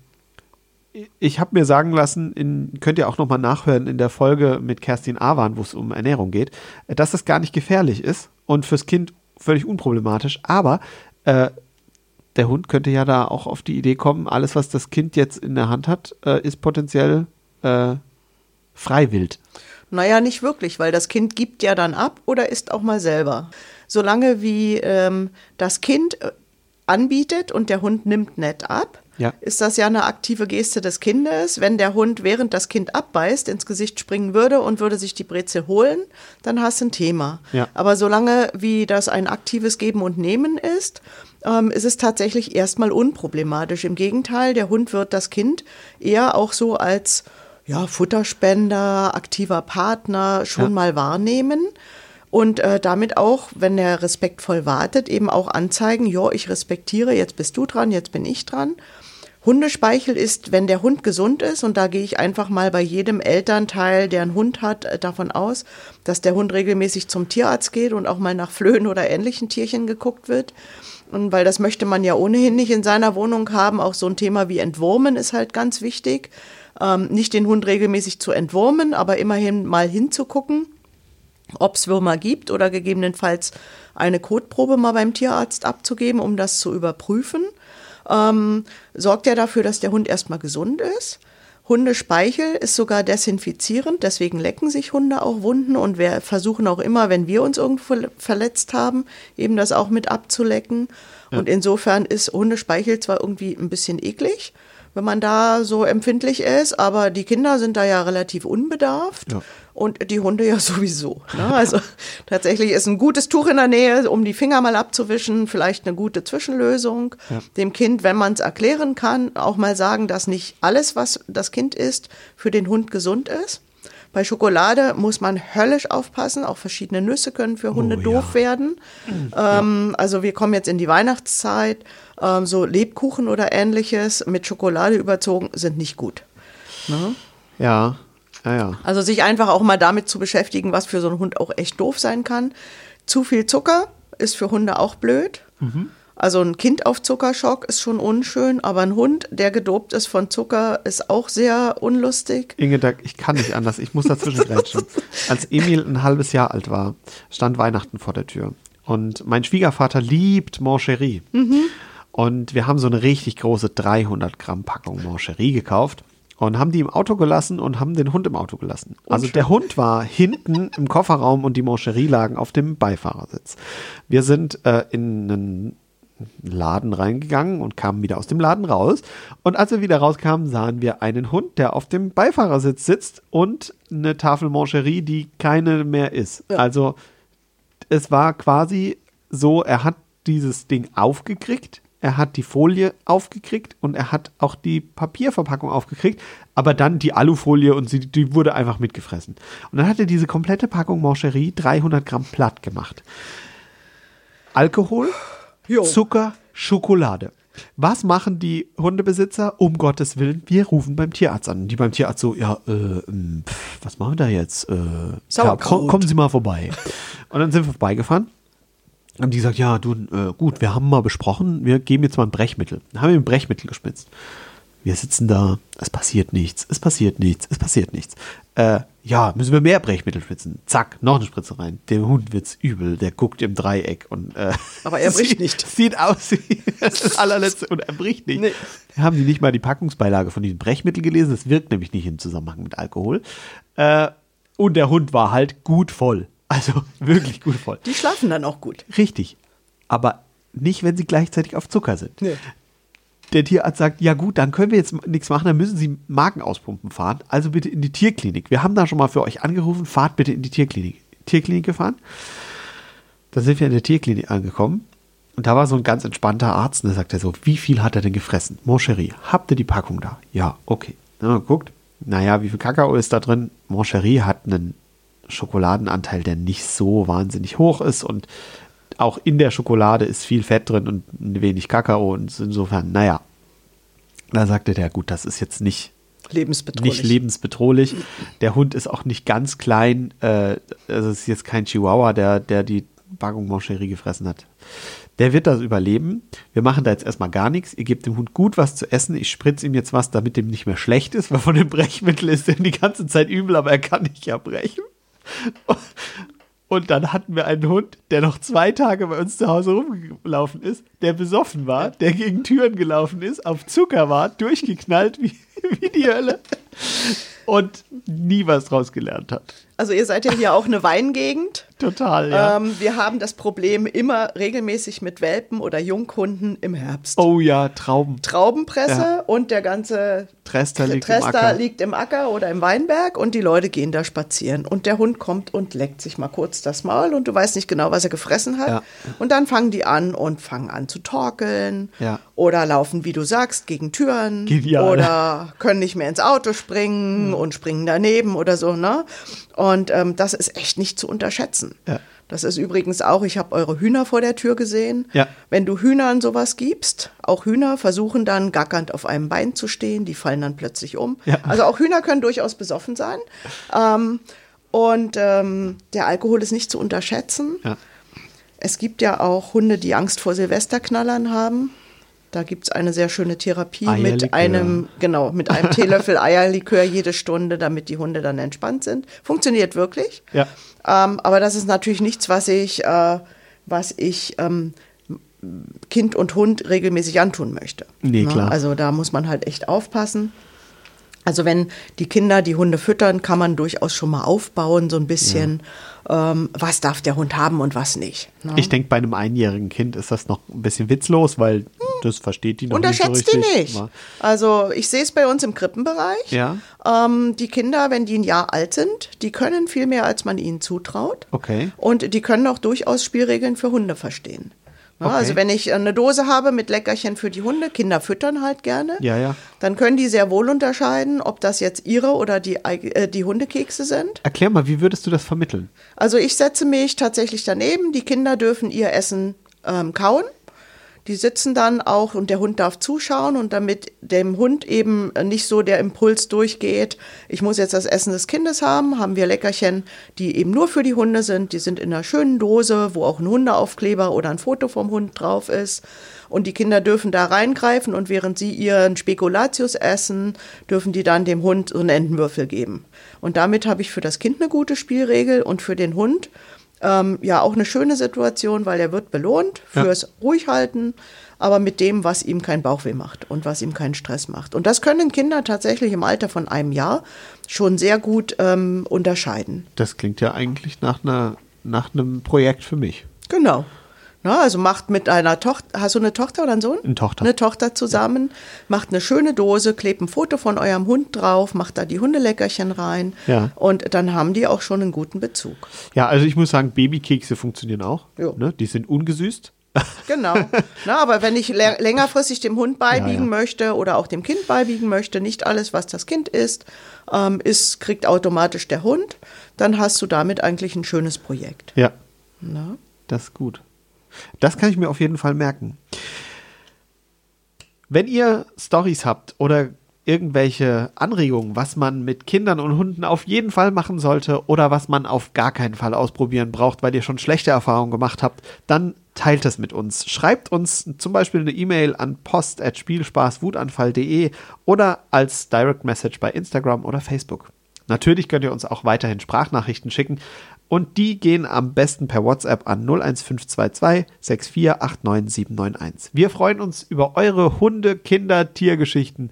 ich habe mir sagen lassen, in, könnt ihr auch nochmal nachhören in der Folge mit Kerstin Awan, wo es um Ernährung geht, dass das gar nicht gefährlich ist und fürs Kind völlig unproblematisch. Aber äh, der Hund könnte ja da auch auf die Idee kommen, alles, was das Kind jetzt in der Hand hat, äh, ist potenziell äh, freiwild. Naja, nicht wirklich, weil das Kind gibt ja dann ab oder isst auch mal selber. Solange wie ähm, das Kind anbietet und der Hund nimmt nett ab, Ja. ist das ja eine aktive Geste des Kindes. Wenn der Hund, während das Kind abbeißt, ins Gesicht springen würde und würde sich die Brezel holen, dann hast du ein Thema. Ja. Aber solange wie das ein aktives Geben und Nehmen ist, ähm, ist es tatsächlich erstmal unproblematisch. Im Gegenteil, der Hund wird das Kind eher auch so als ja, Futterspender, aktiver Partner schon Ja. mal wahrnehmen. Und äh, damit auch, wenn er respektvoll wartet, eben auch anzeigen, ja, ich respektiere, jetzt bist du dran, jetzt bin ich dran. Hundespeichel ist, wenn der Hund gesund ist, und da gehe ich einfach mal bei jedem Elternteil, der einen Hund hat, äh, davon aus, dass der Hund regelmäßig zum Tierarzt geht und auch mal nach Flöhen oder ähnlichen Tierchen geguckt wird. Und weil das möchte man ja ohnehin nicht in seiner Wohnung haben. Auch so ein Thema wie Entwurmen ist halt ganz wichtig. Ähm, nicht den Hund regelmäßig zu entwurmen, aber immerhin mal hinzugucken ob es Würmer gibt oder gegebenenfalls eine Kotprobe mal beim Tierarzt abzugeben, um das zu überprüfen. Ähm, sorgt ja dafür, dass der Hund erstmal gesund ist. Hundespeichel ist sogar desinfizierend, deswegen lecken sich Hunde auch Wunden und wir versuchen auch immer, wenn wir uns irgendwo verletzt haben, eben das auch mit abzulecken. Und insofern ist Hundespeichel zwar irgendwie ein bisschen eklig, wenn man da so empfindlich ist, aber die Kinder sind da ja relativ unbedarft Ja. Und die Hunde ja sowieso. Ne? Also tatsächlich ist ein gutes Tuch in der Nähe, um die Finger mal abzuwischen, vielleicht eine gute Zwischenlösung. Dem Kind, wenn man es erklären kann, auch mal sagen, dass nicht alles, was das Kind isst, für den Hund gesund ist. Bei Schokolade muss man höllisch aufpassen. Auch verschiedene Nüsse können für Hunde Oh, ja. doof werden. Ähm, also wir kommen jetzt in die Weihnachtszeit. Ähm, so Lebkuchen oder ähnliches mit Schokolade überzogen sind nicht gut. Ja, ja, ja. Also sich einfach auch mal damit zu beschäftigen, was für so einen Hund auch echt doof sein kann. Zu viel Zucker ist für Hunde auch blöd. Also ein Kind auf Zuckerschock ist schon unschön, aber ein Hund, der gedopt ist von Zucker, ist auch sehr unlustig. Inge, ich kann nicht anders. Ich muss dazwischen grätschen. Als Emil ein halbes Jahr alt war, stand Weihnachten vor der Tür. Und mein Schwiegervater liebt Mancherie. Und wir haben so eine richtig große 300 Gramm Packung Mancherie gekauft und haben die im Auto gelassen und haben den Hund im Auto gelassen. Also der Hund war hinten im Kofferraum und die Mancherie lagen auf dem Beifahrersitz. Wir sind äh, in einen Laden reingegangen und kamen wieder aus dem Laden raus. Und als wir wieder rauskamen, sahen wir einen Hund, der auf dem Beifahrersitz sitzt und eine Tafel Mancherie, die keine mehr ist. Also es war quasi so, er hat dieses Ding aufgekriegt, er hat die Folie aufgekriegt und er hat auch die Papierverpackung aufgekriegt, aber dann die Alufolie und sie, die wurde einfach mitgefressen. Und dann hat er diese komplette Packung Mancherie 300 Gramm platt gemacht. Alkohol, Jo. Zucker, Schokolade. Was machen die Hundebesitzer? Um Gottes Willen, wir rufen beim Tierarzt an. Die beim Tierarzt so, ja, äh, ähm, pf, was machen wir da jetzt? Äh, ja, komm, kommen Sie mal vorbei. Und dann sind wir vorbeigefahren. Haben die gesagt, ja, du, äh, gut, wir haben mal besprochen, wir geben jetzt mal ein Brechmittel. Dann haben wir ein Brechmittel gespritzt. Wir sitzen da, es passiert nichts, es passiert nichts, es passiert nichts. Äh, ja, müssen wir mehr Brechmittel spritzen. Zack, noch eine Spritze rein. Dem Hund wird's übel, der guckt im Dreieck und äh, Aber er bricht sieht, nicht. Sieht aus wie das allerletzte und er bricht nicht. Nee. Haben die nicht mal die Packungsbeilage von diesem Brechmittel gelesen? Das wirkt nämlich nicht im Zusammenhang mit Alkohol. Äh, und der Hund war halt gut voll. Also wirklich gut voll. Die schlafen dann auch gut. Richtig. Aber nicht, wenn sie gleichzeitig auf Zucker sind. Nee. Der Tierarzt sagt, ja gut, dann können wir jetzt nichts machen, dann müssen Sie Magen auspumpen fahren. Also bitte in die Tierklinik. Wir haben da schon mal für euch angerufen, fahrt bitte in die Tierklinik. Tierklinik gefahren. Da sind wir in der Tierklinik angekommen. Und da war so ein ganz entspannter Arzt und der sagte so, wie viel hat er denn gefressen? Moncherie, habt ihr die Packung da? Ja, okay. Na, guckt, naja, wie viel Kakao ist da drin? Moncherie hat einen Schokoladenanteil, der nicht so wahnsinnig hoch ist und auch in der Schokolade ist viel Fett drin und wenig Kakao und insofern, naja. Da sagte der, gut, das ist jetzt nicht, Lebensbedrohlich. nicht lebensbedrohlich. Der Hund ist auch nicht ganz klein, äh, also es ist jetzt kein Chihuahua, der, der die Packung Mancherie gefressen hat. Der wird das überleben. Wir machen da jetzt erstmal gar nichts. Ihr gebt dem Hund gut was zu essen. Ich spritze ihm jetzt was, damit dem nicht mehr schlecht ist, weil von dem Brechmittel ist er die ganze Zeit übel, aber er kann nicht erbrechen. Und dann hatten wir einen Hund, der noch zwei Tage bei uns zu Hause rumgelaufen ist, der besoffen war, der gegen Türen gelaufen ist, auf Zucker war, durchgeknallt wie, wie die Hölle und nie was draus gelernt hat. Also ihr seid ja hier auch eine Weingegend. Total, ja. Ähm, wir haben das Problem immer regelmäßig mit Welpen oder Junghunden im Herbst. oh ja, Trauben. Traubenpresse Ja. und der ganze Trester liegt im Trester Acker. liegt im Acker oder im Weinberg und die Leute gehen da spazieren. Und der Hund kommt und leckt sich mal kurz das Maul und du weißt nicht genau, was er gefressen hat. Ja. Und dann fangen die an und fangen an zu torkeln Ja. oder laufen, wie du sagst, gegen Türen Genial. oder können nicht mehr ins Auto springen und springen daneben oder so. Ne? Und ähm, das ist echt nicht zu unterschätzen. Ja. Das ist übrigens auch, ich habe eure Hühner vor der Tür gesehen. Ja. Wenn du Hühnern sowas gibst, auch Hühner versuchen dann gackernd auf einem Bein zu stehen, die fallen dann plötzlich um. Ja. Also auch Hühner können durchaus besoffen sein. Ähm, und ähm, der Alkohol ist nicht zu unterschätzen. Ja. Es gibt ja auch Hunde, die Angst vor Silvesterknallern haben. Da gibt es eine sehr schöne Therapie mit einem, genau, mit einem Teelöffel Eierlikör jede Stunde, damit die Hunde dann entspannt sind. Funktioniert wirklich. Ja. Ähm, aber das ist natürlich nichts, was ich, äh, was ich ähm, Kind und Hund regelmäßig antun möchte. Nee, Ne? klar. Also da muss man halt echt aufpassen. Also wenn die Kinder die Hunde füttern, kann man durchaus schon mal aufbauen, so ein bisschen, ähm, was darf der Hund haben und was nicht. Ne? Ich denke, bei einem einjährigen Kind ist das noch ein bisschen witzlos, weil das versteht die noch Unterschätzt nicht so die richtig. nicht. Also ich sehe es bei uns im Krippenbereich. Ja. Ähm, die Kinder, wenn die ein Jahr alt sind, die können viel mehr, als man ihnen zutraut. Okay. Und die können auch durchaus Spielregeln für Hunde verstehen. Ja, Okay. Also wenn ich eine Dose habe mit Leckerchen für die Hunde, Kinder füttern halt gerne, Ja, ja. dann können die sehr wohl unterscheiden, ob das jetzt ihre oder die, äh, die Hundekekse sind. Erklär mal, wie würdest du das vermitteln? Also ich setze mich tatsächlich daneben. Die Kinder dürfen ihr Essen ähm, kauen. Die sitzen dann auch und der Hund darf zuschauen und damit dem Hund eben nicht so der Impuls durchgeht, ich muss jetzt das Essen des Kindes haben, haben wir Leckerchen, die eben nur für die Hunde sind. Die sind in einer schönen Dose, wo auch ein Hundeaufkleber oder ein Foto vom Hund drauf ist. Und die Kinder dürfen da reingreifen und während sie ihren Spekulatius essen, dürfen die dann dem Hund so einen Entenwürfel geben. Und damit habe ich für das Kind eine gute Spielregel und für den Hund ähm, ja auch eine schöne Situation, weil er wird belohnt Ja. fürs Ruhighalten, aber mit dem, was ihm keinen Bauchweh macht und was ihm keinen Stress macht. Und das können Kinder tatsächlich im Alter von einem Jahr schon sehr gut ähm, unterscheiden. Das klingt ja eigentlich nach, einer, nach einem Projekt für mich. Genau. Na, also macht mit einer Tochter, hast du eine Tochter oder einen Sohn? Eine Tochter. Eine Tochter zusammen, macht eine schöne Dose, klebt ein Foto von eurem Hund drauf, macht da die Hundeleckerchen rein Ja. und dann haben die auch schon einen guten Bezug. Ja, also ich muss sagen, Babykekse funktionieren auch. Jo. Ne? Die sind ungesüßt. Genau. Na, aber wenn ich lä- längerfristig dem Hund beibiegen Ja, ja. möchte oder auch dem Kind beibiegen möchte, nicht alles, was das Kind isst, ähm, ist, kriegt automatisch der Hund, dann hast du damit eigentlich ein schönes Projekt. Ja, Na? das ist gut. Das kann ich mir auf jeden Fall merken. Wenn ihr Stories habt oder irgendwelche Anregungen, was man mit Kindern und Hunden auf jeden Fall machen sollte oder was man auf gar keinen Fall ausprobieren braucht, weil ihr schon schlechte Erfahrungen gemacht habt, dann teilt es mit uns. Schreibt uns zum Beispiel eine E-Mail an post.spielspaßwutanfall.de oder als Direct Message bei Instagram oder Facebook. Natürlich könnt ihr uns auch weiterhin Sprachnachrichten schicken und die gehen am besten per WhatsApp an 01522 6489791. Wir freuen uns über eure Hunde, Kinder, Tiergeschichten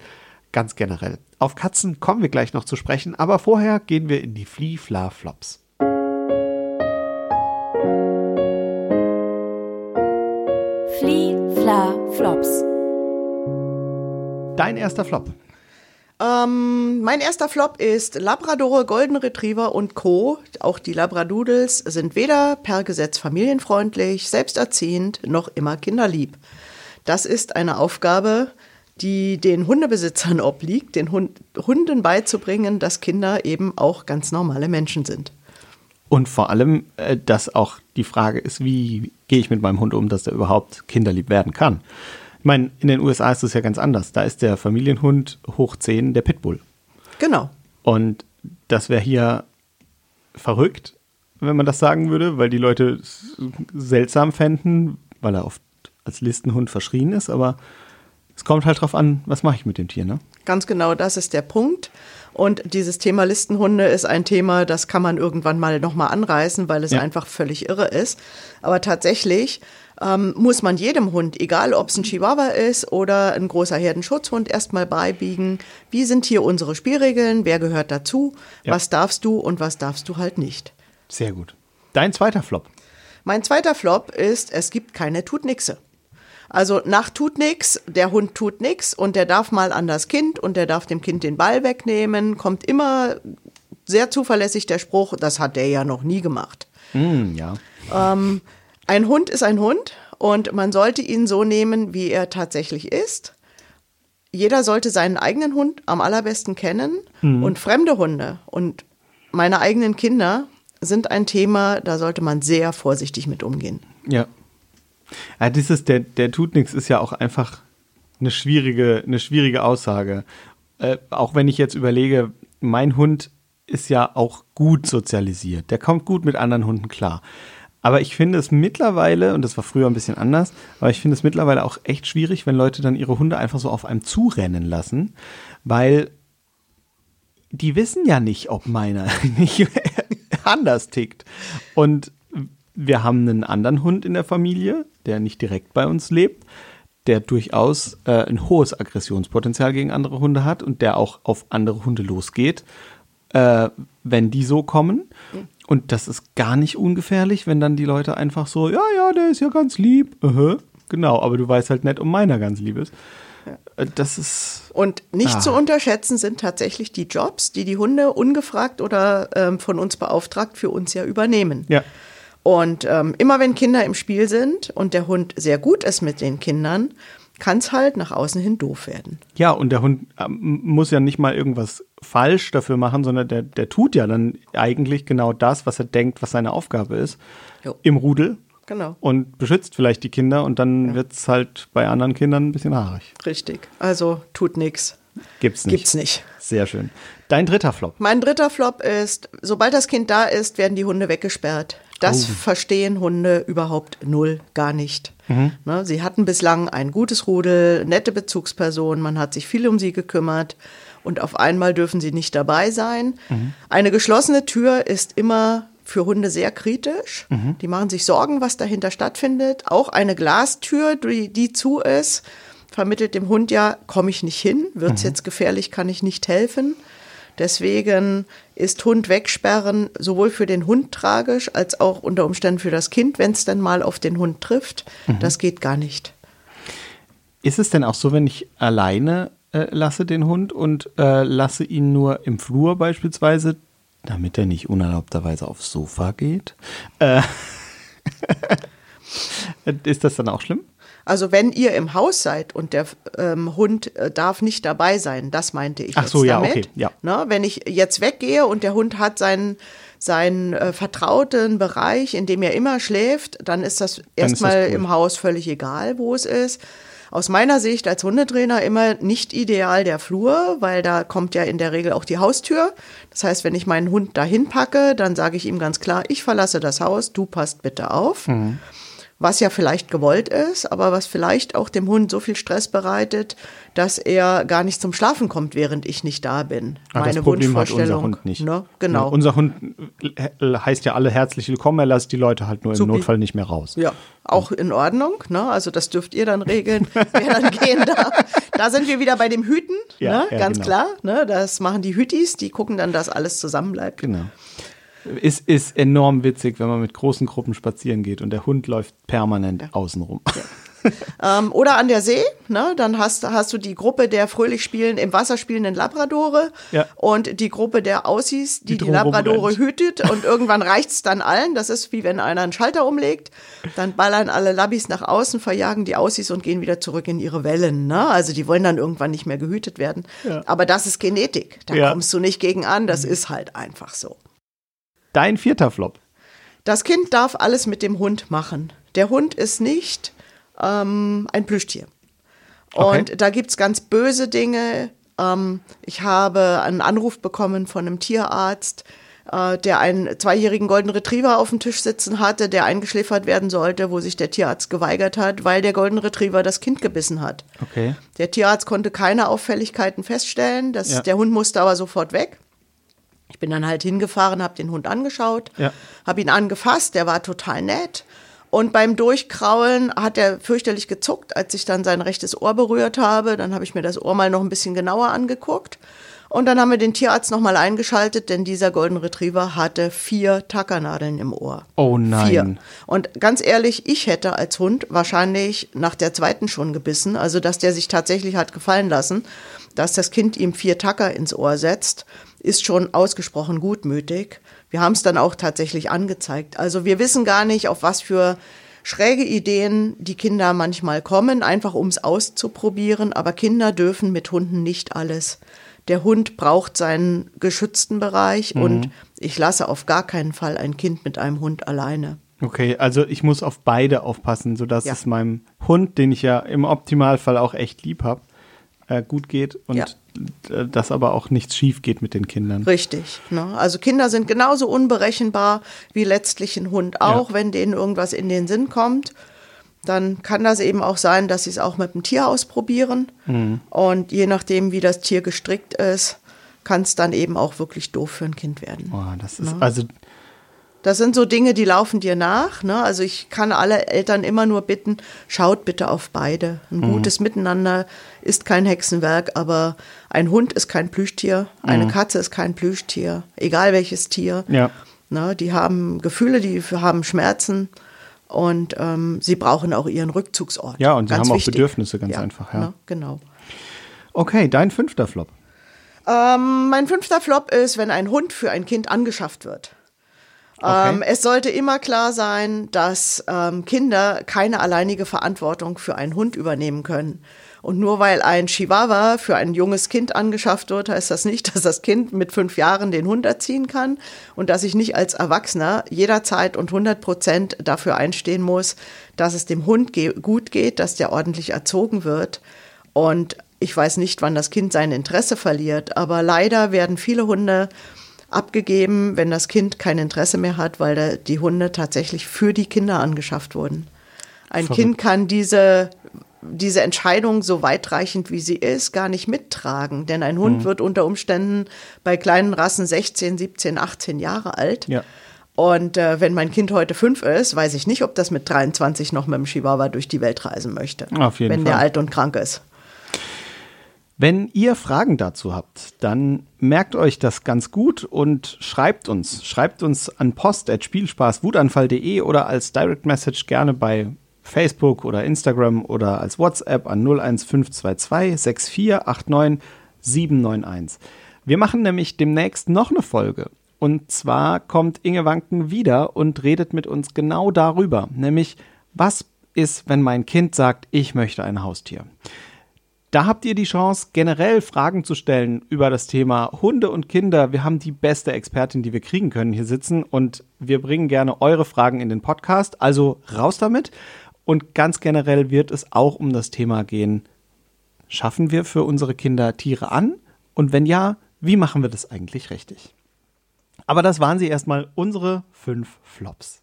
ganz generell. Auf Katzen kommen wir gleich noch zu sprechen, aber vorher gehen wir in die Flee Fla Flops. Flie, Fla, Flops. Dein erster Flop. Ähm, mein erster Flop ist Labradore, Golden Retriever und Co. Auch die Labradoodles sind weder per Gesetz familienfreundlich, selbsterziehend noch immer kinderlieb. Das ist eine Aufgabe, die den Hundebesitzern obliegt, den Hund, Hunden beizubringen, dass Kinder eben auch ganz normale Menschen sind. Und vor allem, äh, dass auch die Frage ist, wie gehe ich mit meinem Hund um, dass er überhaupt kinderlieb werden kann. Ich meine, in den USA ist es ja ganz anders. Da ist der Familienhund hoch 10 der Pitbull. Genau. Und das wäre hier verrückt, wenn man das sagen würde, weil die Leute es seltsam fänden, weil er oft als Listenhund verschrien ist. Aber es kommt halt drauf an, was mache ich mit dem Tier, ne? Ganz genau, das ist der Punkt. Und dieses Thema Listenhunde ist ein Thema, das kann man irgendwann mal nochmal anreißen, weil es Ja. einfach völlig irre ist. Aber tatsächlich ähm, muss man jedem Hund, egal ob es ein Chihuahua ist oder ein großer Herdenschutzhund, erstmal beibiegen, wie sind hier unsere Spielregeln, wer gehört dazu, Ja. was darfst du und was darfst du halt nicht. Sehr gut. Dein zweiter Flop. Mein zweiter Flop ist, es gibt keine Tutnixe. Also nach tut nix, der Hund tut nix und der darf mal an das Kind und der darf dem Kind den Ball wegnehmen, kommt immer sehr zuverlässig der Spruch, das hat der ja noch nie gemacht. Hm, ja. Ein Hund ist ein Hund und man sollte ihn so nehmen, wie er tatsächlich ist. Jeder sollte seinen eigenen Hund am allerbesten kennen und fremde Hunde und meine eigenen Kinder sind ein Thema, da sollte man sehr vorsichtig mit umgehen. Ja. ja dieses, der, der tut nichts, ist ja auch einfach eine schwierige, eine schwierige Aussage. Äh, auch wenn ich jetzt überlege, mein Hund ist ja auch gut sozialisiert. Der kommt gut mit anderen Hunden klar. Aber ich finde es mittlerweile, und das war früher ein bisschen anders, aber ich finde es mittlerweile auch echt schwierig, wenn Leute dann ihre Hunde einfach so auf einem zurennen lassen, weil die wissen ja nicht, ob meiner nicht anders tickt. Und wir haben einen anderen Hund in der Familie, der nicht direkt bei uns lebt, der durchaus äh, ein hohes Aggressionspotenzial gegen andere Hunde hat und der auch auf andere Hunde losgeht, äh, wenn die so kommen. Und das ist gar nicht ungefährlich, wenn dann die Leute einfach so, ja, ja, der ist ja ganz lieb. Aha. Genau, aber du weißt halt nicht, um meiner ganz lieb ist. Äh, Das ist. Und nicht Ah. zu unterschätzen sind tatsächlich die Jobs, die die Hunde ungefragt oder ähm, von uns beauftragt für uns ja übernehmen. Ja. Und ähm, immer wenn Kinder im Spiel sind und der Hund sehr gut ist mit den Kindern, kann es halt nach außen hin doof werden. Ja, und der Hund ähm, muss ja nicht mal irgendwas falsch dafür machen, sondern der, der tut ja dann eigentlich genau das, was er denkt, was seine Aufgabe ist, Jo. im Rudel Genau. und beschützt vielleicht die Kinder und dann wird's halt bei anderen Kindern ein bisschen haarig. Richtig. Also tut nix. Gibt's nicht. Gibt's nicht. Sehr schön. Dein dritter Flop. Mein dritter Flop ist, sobald das Kind da ist, werden die Hunde weggesperrt. Das Oh. verstehen Hunde überhaupt null, gar nicht. Mhm. Ne, sie hatten bislang ein gutes Rudel, nette Bezugspersonen, man hat sich viel um sie gekümmert und auf einmal dürfen sie nicht dabei sein. Mhm. Eine geschlossene Tür ist immer für Hunde sehr kritisch. Mhm. Die machen sich Sorgen, was dahinter stattfindet. Auch eine Glastür, die, die zu ist, vermittelt dem Hund ja, komme ich nicht hin, wird's jetzt gefährlich, kann ich nicht helfen. Deswegen ist Hund wegsperren sowohl für den Hund tragisch als auch unter Umständen für das Kind, wenn es dann mal auf den Hund trifft. Das geht gar nicht. Ist es denn auch so, wenn ich alleine äh, lasse den Hund und äh, lasse ihn nur im Flur beispielsweise, damit er nicht unerlaubterweise aufs Sofa geht? Äh, ist das dann auch schlimm? Also wenn ihr im Haus seid und der ähm, Hund äh, darf nicht dabei sein, das meinte ich Ach so, ja, damit. okay, ja. Ne, wenn ich jetzt weggehe und der Hund hat seinen seinen äh, vertrauten Bereich, in dem er immer schläft, dann ist das erstmal gut. im Haus völlig egal, wo es ist. Aus meiner Sicht als Hundetrainer immer nicht ideal der Flur, weil da kommt ja in der Regel auch die Haustür. Das heißt, wenn ich meinen Hund dahin packe, dann sage ich ihm ganz klar, ich verlasse das Haus, du passt bitte auf Mhm. Was ja vielleicht gewollt ist, aber was vielleicht auch dem Hund so viel Stress bereitet, dass er gar nicht zum Schlafen kommt, während ich nicht da bin. Ah, das Problem hat unser Hund nicht. Ne? Genau. Ja, unser Hund äh, heißt ja alle herzlich willkommen, er lässt die Leute halt nur im Supi. Notfall nicht mehr raus. ja, auch in Ordnung. Ne? Also das dürft ihr dann regeln, wer dann gehen darf. Da sind wir wieder bei dem Hüten, Ja, ne? ja, ganz genau. klar. Ne? Das machen die Hütis, die gucken dann, dass alles zusammenbleibt. Genau. Ist, ist enorm witzig, wenn man mit großen Gruppen spazieren geht und der Hund läuft permanent außen rum. Ähm, oder an der See, ne? dann hast, hast du die Gruppe der fröhlich spielen, im Wasser spielenden Labradore Ja. und die Gruppe der Aussies, die die, Die Labradore rennt. hütet und irgendwann reicht's dann allen. Das ist wie wenn einer einen Schalter umlegt, dann ballern alle Labbys nach außen, verjagen die Aussies und gehen wieder zurück in ihre Wellen. Ne? Also die wollen dann irgendwann nicht mehr gehütet werden. Ja. Aber das ist Genetik, da Ja. kommst du nicht gegen an, das ist halt einfach so. Dein vierter Flop. Das Kind darf alles mit dem Hund machen. Der Hund ist nicht ähm, ein Plüschtier. Okay. Und da gibt's ganz böse Dinge. Ähm, ich habe einen Anruf bekommen von einem Tierarzt, äh, der einen zweijährigen Golden Retriever auf dem Tisch sitzen hatte, der eingeschläfert werden sollte, wo sich der Tierarzt geweigert hat, weil der Golden Retriever das Kind gebissen hat. Okay. Der Tierarzt konnte keine Auffälligkeiten feststellen, das, Ja. der Hund musste aber sofort weg. Ich bin dann halt hingefahren, habe den Hund angeschaut, Ja. habe ihn angefasst, der war total nett. Und beim Durchkraulen hat er fürchterlich gezuckt, als ich dann sein rechtes Ohr berührt habe. Dann habe ich mir das Ohr mal noch ein bisschen genauer angeguckt. Und dann haben wir den Tierarzt nochmal eingeschaltet, denn dieser Golden Retriever hatte vier Tackernadeln im Ohr. Oh nein. Vier. Und ganz ehrlich, ich hätte als Hund wahrscheinlich nach der zweiten schon gebissen, also dass der sich tatsächlich hat gefallen lassen, dass das Kind ihm vier Tacker ins Ohr setzt, ist schon ausgesprochen gutmütig. Wir haben es dann auch tatsächlich angezeigt. Also wir wissen gar nicht, auf was für schräge Ideen die Kinder manchmal kommen, einfach um es auszuprobieren. Aber Kinder dürfen mit Hunden nicht alles. Der Hund braucht seinen geschützten Bereich und ich lasse auf gar keinen Fall ein Kind mit einem Hund alleine. Okay, also ich muss auf beide aufpassen, sodass Ja. es meinem Hund, den ich ja im Optimalfall auch echt lieb habe, äh, gut geht und Ja. Dass aber auch nichts schief geht mit den Kindern. Richtig. Ne? Also Kinder sind genauso unberechenbar wie letztlich ein Hund auch. Ja. Wenn denen irgendwas in den Sinn kommt, dann kann das eben auch sein, dass sie es auch mit dem Tier ausprobieren. Mhm. Und je nachdem, wie das Tier gestrickt ist, kann es dann eben auch wirklich doof für ein Kind werden. Boah, das ist also Das sind so Dinge, die laufen dir nach. Ne? Also ich kann alle Eltern immer nur bitten, schaut bitte auf beide. Ein Mhm. gutes Miteinander ist kein Hexenwerk, aber ein Hund ist kein Plüschtier, eine Katze ist kein Plüschtier, egal welches Tier. Mhm. Ja. Ne? Die haben Gefühle, die haben Schmerzen und ähm, sie brauchen auch ihren Rückzugsort. Ja, und sie Ganz haben auch wichtig. Bedürfnisse, ganz einfach, ja. Ne? Genau. okay, dein fünfter Flop. Ähm, mein fünfter Flop ist, wenn ein Hund für ein Kind angeschafft wird. Okay. Ähm, es sollte immer klar sein, dass ähm, Kinder keine alleinige Verantwortung für einen Hund übernehmen können. Und nur weil ein Chihuahua für ein junges Kind angeschafft wird, heißt das nicht, dass das Kind mit fünf Jahren den Hund erziehen kann und dass ich nicht als Erwachsener jederzeit und 100 Prozent dafür einstehen muss, dass es dem Hund ge gut geht, dass der ordentlich erzogen wird. Und ich weiß nicht, wann das Kind sein Interesse verliert, aber leider werden viele Hunde abgegeben, wenn das Kind kein Interesse mehr hat, weil die Hunde tatsächlich für die Kinder angeschafft wurden. Ein Verrückt. Kind kann diese, diese Entscheidung, so weitreichend wie sie ist, gar nicht mittragen. Denn ein Mhm. Hund wird unter Umständen bei kleinen Rassen 16, 17, 18 Jahre alt. Ja. Und äh, wenn mein Kind heute fünf ist, weiß ich nicht, ob das mit 23 noch mit dem Chihuahua durch die Welt reisen möchte. Auf jeden wenn Fall. der alt und krank ist. Wenn ihr Fragen dazu habt, dann merkt euch das ganz gut und schreibt uns. Schreibt uns an post.spielspaßwutanfall.de oder als Direct Message gerne bei Facebook oder Instagram oder als WhatsApp an 01522 6489 791. Wir machen nämlich demnächst noch eine Folge. Und zwar kommt Inge Wanken wieder und redet mit uns genau darüber, nämlich was ist, wenn mein Kind sagt, ich möchte ein Haustier. Da habt ihr die Chance, generell Fragen zu stellen über das Thema Hunde und Kinder. Wir haben die beste Expertin, die wir kriegen können, hier sitzen und wir bringen gerne eure Fragen in den Podcast. Also raus damit. Und ganz generell wird es auch um das Thema gehen, schaffen wir für unsere Kinder Tiere an? Und wenn ja, wie machen wir das eigentlich richtig? Aber das waren sie erstmal unsere fünf Flops.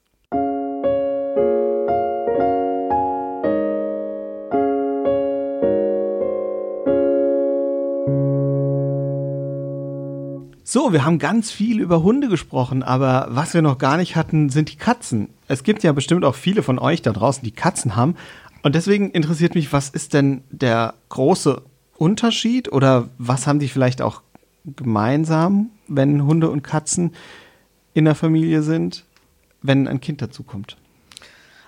So, wir haben ganz viel über Hunde gesprochen, aber was wir noch gar nicht hatten, sind die Katzen. Es gibt ja bestimmt auch viele von euch da draußen, die Katzen haben. Und deswegen interessiert mich, was ist denn der große Unterschied oder was haben die vielleicht auch gemeinsam, wenn Hunde und Katzen in der Familie sind, wenn ein Kind dazukommt?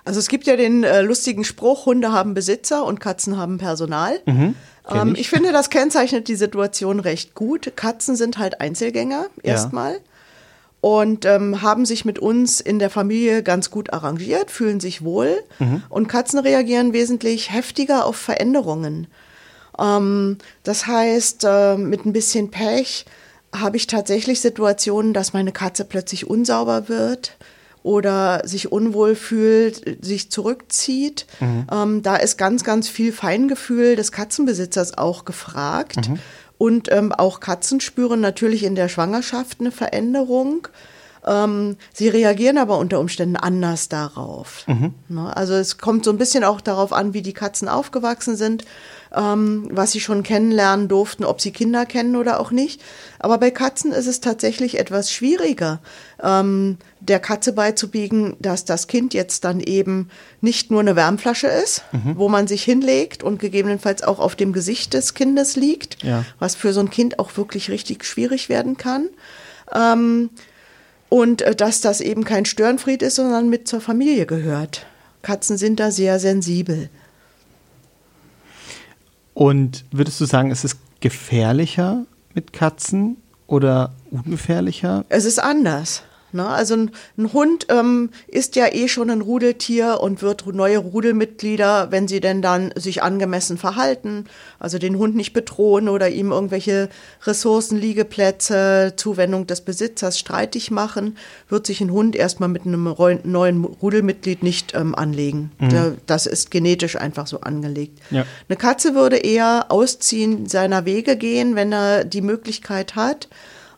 Also es gibt ja den äh, lustigen Spruch, Hunde haben Besitzer und Katzen haben Personal. kenn ähm, ich. ich finde, das kennzeichnet die Situation recht gut. Katzen sind halt Einzelgänger erstmal und ähm, haben sich mit uns in der Familie ganz gut arrangiert, fühlen sich wohl und Katzen reagieren wesentlich heftiger auf Veränderungen. Ähm, das heißt, äh, mit ein bisschen Pech habe ich tatsächlich Situationen, dass meine Katze plötzlich unsauber wird oder sich unwohl fühlt, sich zurückzieht. Ähm, da ist ganz, ganz viel Feingefühl des Katzenbesitzers auch gefragt. Und ähm, auch Katzen spüren natürlich in der Schwangerschaft eine Veränderung. Ähm, sie reagieren aber unter Umständen anders darauf. Ne? Also es kommt so ein bisschen auch darauf an, wie die Katzen aufgewachsen sind, ähm, was sie schon kennenlernen durften, ob sie Kinder kennen oder auch nicht. Aber bei Katzen ist es tatsächlich etwas schwieriger, ähm, der Katze beizubiegen, dass das Kind jetzt dann eben nicht nur eine Wärmflasche ist, wo man sich hinlegt und gegebenenfalls auch auf dem Gesicht des Kindes liegt, Ja. was für so ein Kind auch wirklich richtig schwierig werden kann. Ähm, und äh, dass das eben kein Störenfried ist, sondern mit zur Familie gehört. Katzen sind da sehr sensibel. Und würdest du sagen, es ist gefährlicher mit Katzen oder ungefährlicher? Es ist anders. Ne? Also ein, ein Hund ähm, ist ja eh schon ein Rudeltier und wird neue Rudelmitglieder, wenn sie denn dann sich angemessen verhalten, also den Hund nicht bedrohen oder ihm irgendwelche Ressourcen, Liegeplätze, Zuwendung des Besitzers streitig machen, wird sich ein Hund erstmal mit einem neuen Rudelmitglied nicht ähm, anlegen. Da, das ist genetisch einfach so angelegt. Ja. Eine Katze würde eher ausziehen, seiner Wege gehen, wenn er die Möglichkeit hat.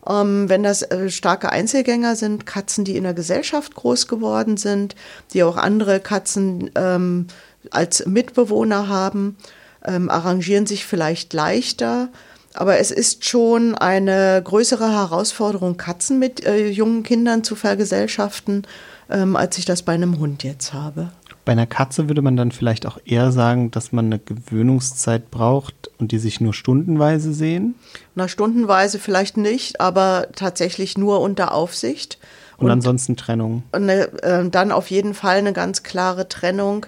Ähm, wenn das äh, starke Einzelgänger sind, Katzen, die in der Gesellschaft groß geworden sind, die auch andere Katzen ähm, als Mitbewohner haben, ähm, arrangieren sich vielleicht leichter. Aber es ist schon eine größere Herausforderung, Katzen mit äh, jungen Kindern zu vergesellschaften, ähm, als ich das bei einem Hund jetzt habe. Bei einer Katze würde man dann vielleicht auch eher sagen, dass man eine Gewöhnungszeit braucht und die sich nur stundenweise sehen. Na, stundenweise vielleicht nicht, aber tatsächlich nur unter Aufsicht. Und, ansonsten Trennung. eine, äh, dann auf jeden Fall eine ganz klare Trennung,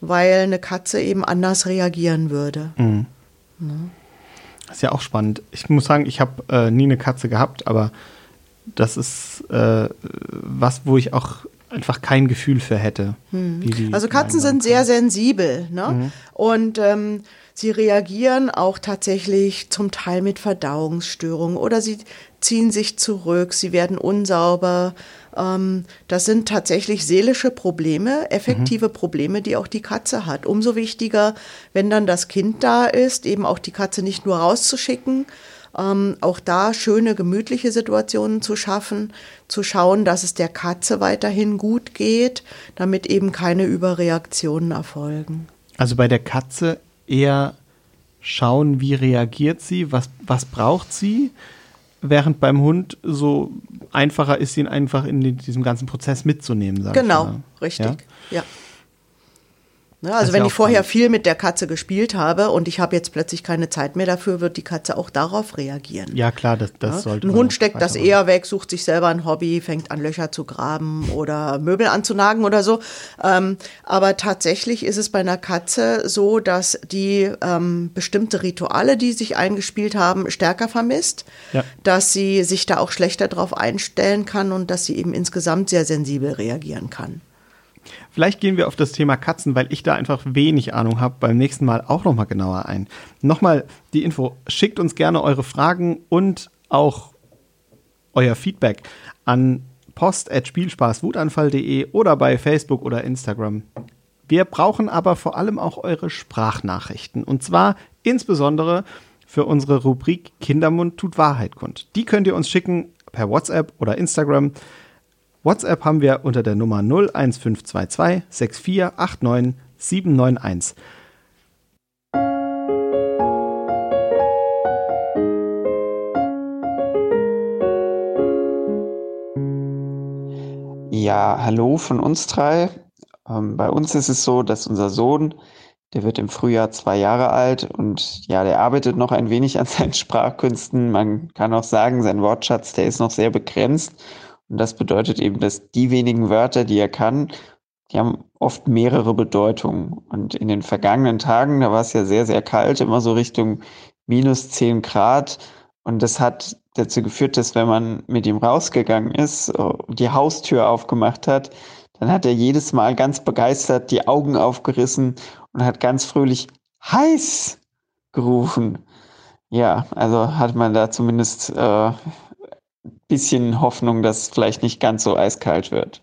weil eine Katze eben anders reagieren würde. Das ist ja auch spannend. Ich muss sagen, ich habe äh, nie eine Katze gehabt, aber das ist äh, was, wo ich auch einfach kein Gefühl für hätte. die Also Katzen sind sehr sensibel ne? und ähm, sie reagieren auch tatsächlich zum Teil mit Verdauungsstörungen oder sie ziehen sich zurück, sie werden unsauber. Ähm, das sind tatsächlich seelische Probleme, effektive Probleme, die auch die Katze hat. Umso wichtiger, wenn dann das Kind da ist, eben auch die Katze nicht nur rauszuschicken, ähm, auch da schöne, gemütliche Situationen zu schaffen, zu schauen, dass es der Katze weiterhin gut geht, damit eben keine Überreaktionen erfolgen. Also bei der Katze eher schauen, wie reagiert sie, was, was braucht sie, während beim Hund so einfacher ist, ihn einfach in die, diesem ganzen Prozess mitzunehmen. Sag ich Genau, richtig. Ja? Ja. Ne, also wenn ich vorher viel mit der Katze gespielt habe und ich habe jetzt plötzlich keine Zeit mehr dafür, wird die Katze auch darauf reagieren. ja, klar, das, das Ja, sollte Ein Hund steckt das eher weg, sucht sich selber ein Hobby, fängt an Löcher zu graben oder Möbel anzunagen oder so. Ähm, aber tatsächlich ist es bei einer Katze so, dass die ähm, bestimmte Rituale, die sich eingespielt haben, stärker vermisst, Ja. dass sie sich da auch schlechter drauf einstellen kann und dass sie eben insgesamt sehr sensibel reagieren kann. Vielleicht gehen wir auf das Thema Katzen, weil ich da einfach wenig Ahnung habe, beim nächsten Mal auch nochmal genauer ein. Nochmal die Info, schickt uns gerne eure Fragen und auch euer Feedback an post.spielspaßwutanfall.de oder bei Facebook oder Instagram. Wir brauchen aber vor allem auch eure Sprachnachrichten und zwar insbesondere für unsere Rubrik Kindermund tut Wahrheit kund. Die könnt ihr uns schicken per WhatsApp oder Instagram. WhatsApp haben wir unter der Nummer 01522 6489 791. Ja, hallo von uns drei. Ähm, bei uns ist es so, dass unser Sohn, der wird im Frühjahr zwei Jahre alt und ja, der arbeitet noch ein wenig an seinen Sprachkünsten. Man kann auch sagen, sein Wortschatz, der ist noch sehr begrenzt. Und das bedeutet eben, dass die wenigen Wörter, die er kann, die haben oft mehrere Bedeutungen. Und in den vergangenen Tagen, da war es ja sehr, sehr kalt, immer so Richtung minus 10 Grad. Und das hat dazu geführt, dass wenn man mit ihm rausgegangen ist, äh, die Haustür aufgemacht hat, dann hat er jedes Mal ganz begeistert die Augen aufgerissen und hat ganz fröhlich heiß gerufen. Ja, also hat man da zumindest äh, bisschen Hoffnung, dass es vielleicht nicht ganz so eiskalt wird.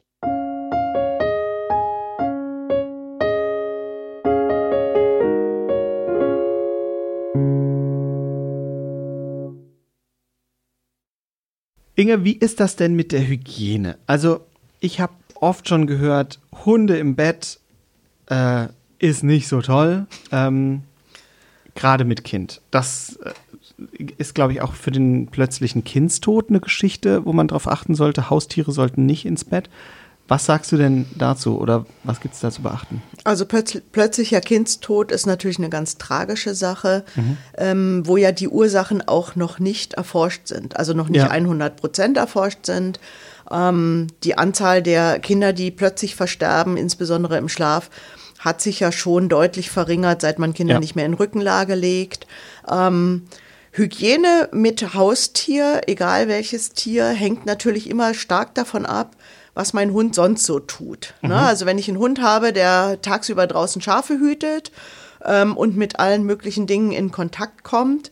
Inge, wie ist das denn mit der Hygiene? Also, ich habe oft schon gehört, Hunde im Bett äh, ist nicht so toll. Ähm, Gerade mit Kind. Das äh, ist, glaube ich, auch für den plötzlichen Kindstod eine Geschichte, wo man darauf achten sollte. Haustiere sollten nicht ins Bett. Was sagst du denn dazu oder was gibt es da zu beachten? Also plötz plötzlicher Kindstod ist natürlich eine ganz tragische Sache, mhm. ähm, wo ja die Ursachen auch noch nicht erforscht sind, also noch nicht ja. 100 Prozent erforscht sind. Ähm, die Anzahl der Kinder, die plötzlich versterben, insbesondere im Schlaf, hat sich ja schon deutlich verringert, seit man Kinder ja. nicht mehr in Rückenlage legt. Ähm, Hygiene mit Haustier, egal welches Tier, hängt natürlich immer stark davon ab, was mein Hund sonst so tut. Ne? Mhm. Ne? Also wenn ich einen Hund habe, der tagsüber draußen Schafe hütet ähm, und mit allen möglichen Dingen in Kontakt kommt,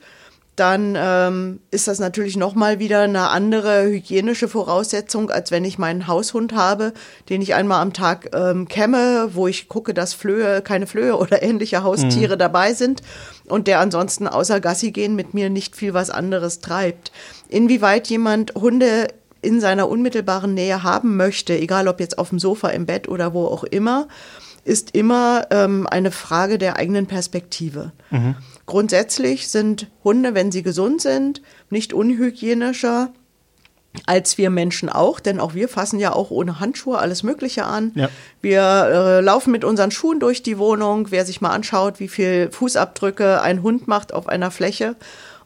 dann ähm, ist das natürlich nochmal wieder eine andere hygienische Voraussetzung, als wenn ich meinen Haushund habe, den ich einmal am Tag ähm, kämme, wo ich gucke, dass Flöhe, keine Flöhe oder ähnliche Haustiere mhm. dabei sind und der ansonsten außer Gassi gehen mit mir nicht viel was anderes treibt. Inwieweit jemand Hunde in seiner unmittelbaren Nähe haben möchte, egal ob jetzt auf dem Sofa, im Bett oder wo auch immer, ist immer ähm, eine Frage der eigenen Perspektive. Mhm. Grundsätzlich sind Hunde, wenn sie gesund sind, nicht unhygienischer als wir Menschen auch, denn auch wir fassen ja auch ohne Handschuhe alles Mögliche an. Ja. Wir äh, laufen mit unseren Schuhen durch die Wohnung. Wer sich mal anschaut, wie viel Fußabdrücke ein Hund macht auf einer Fläche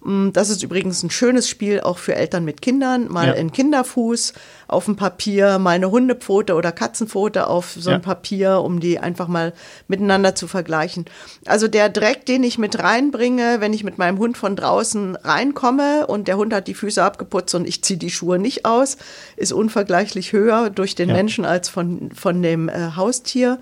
das ist übrigens ein schönes Spiel auch für Eltern mit Kindern. Mal ja. ein Kinderfuß auf dem Papier, mal eine Hundepfote oder Katzenpfote auf so ein ja. Papier, um die einfach mal miteinander zu vergleichen. Also der Dreck, den ich mit reinbringe, wenn ich mit meinem Hund von draußen reinkomme und der Hund hat die Füße abgeputzt und ich ziehe die Schuhe nicht aus, ist unvergleichlich höher durch den ja. Menschen als von, von dem äh, Haustier.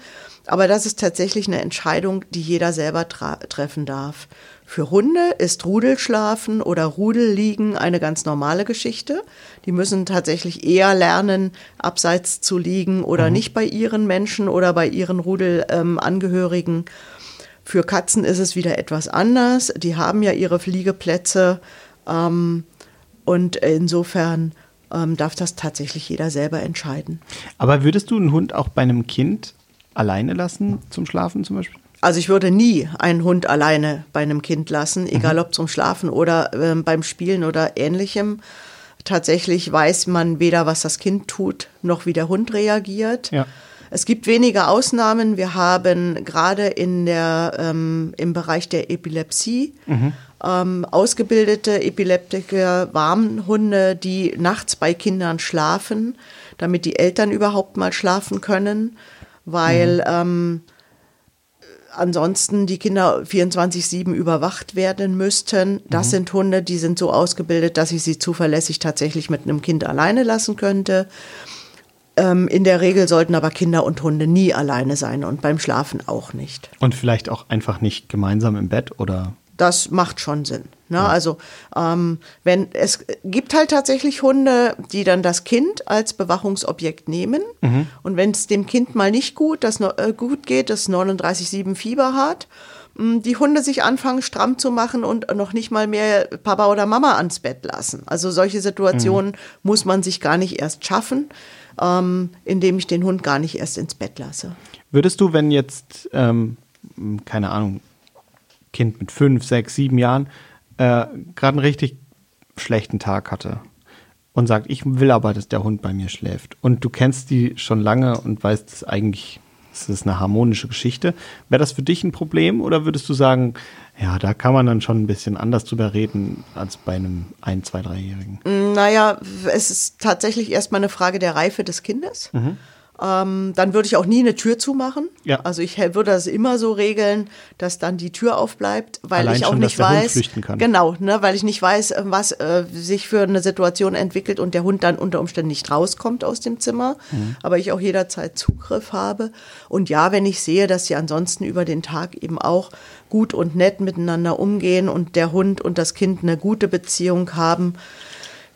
Aber das ist tatsächlich eine Entscheidung, die jeder selber treffen darf. Für Hunde ist Rudelschlafen oder Rudelliegen eine ganz normale Geschichte. Die müssen tatsächlich eher lernen, abseits zu liegen oder mhm. nicht bei ihren Menschen oder bei ihren Rudelangehörigen. Ähm, Für Katzen ist es wieder etwas anders. Die haben ja ihre Fliegeplätze ähm, und insofern ähm, darf das tatsächlich jeder selber entscheiden. Aber würdest du einen Hund auch bei einem Kind alleine lassen zum Schlafen zum Beispiel? Also ich würde nie einen Hund alleine bei einem Kind lassen, egal mhm. ob zum Schlafen oder äh, beim Spielen oder ähnlichem. Tatsächlich weiß man weder, was das Kind tut, noch wie der Hund reagiert. Ja. Es gibt wenige Ausnahmen. Wir haben gerade in der, ähm, im Bereich der Epilepsie mhm. ähm, ausgebildete Epileptiker, Warmhunde, die nachts bei Kindern schlafen, damit die Eltern überhaupt mal schlafen können, weil mhm. ähm, ansonsten die Kinder 24-7 überwacht werden müssten. Das mhm. sind Hunde, die sind so ausgebildet, dass ich sie zuverlässig tatsächlich mit einem Kind alleine lassen könnte. Ähm, in der Regel sollten aber Kinder und Hunde nie alleine sein und beim Schlafen auch nicht. Und vielleicht auch einfach nicht gemeinsam im Bett oder? Das macht schon Sinn. Ne? Ja. Also ähm, wenn es gibt halt tatsächlich Hunde, die dann das Kind als Bewachungsobjekt nehmen mhm. und wenn es dem Kind mal nicht gut, das äh, gut geht, das 39,7 Fieber hat, die Hunde sich anfangen stramm zu machen und noch nicht mal mehr Papa oder Mama ans Bett lassen. Also solche Situationen mhm. muss man sich gar nicht erst schaffen, ähm, indem ich den Hund gar nicht erst ins Bett lasse. Würdest du, wenn jetzt ähm, keine Ahnung Kind mit fünf, sechs, sieben Jahren äh, gerade einen richtig schlechten Tag hatte und sagt, ich will aber, dass der Hund bei mir schläft. Und du kennst die schon lange und weißt, dass eigentlich das ist eine harmonische Geschichte. Wäre das für dich ein Problem oder würdest du sagen, ja, da kann man dann schon ein bisschen anders drüber reden als bei einem ein, zwei, dreijährigen? Naja, es ist tatsächlich erstmal eine Frage der Reife des Kindes. Mhm. Ähm, dann würde ich auch nie eine Tür zumachen. Ja. Also ich würde das immer so regeln, dass dann die Tür aufbleibt, weil Allein ich auch schon, nicht weiß, genau, ne, weil ich nicht weiß, äh, was äh, sich für eine Situation entwickelt und der Hund dann unter Umständen nicht rauskommt aus dem Zimmer, mhm. aber ich auch jederzeit Zugriff habe. Und ja, wenn ich sehe, dass sie ansonsten über den Tag eben auch gut und nett miteinander umgehen und der Hund und das Kind eine gute Beziehung haben,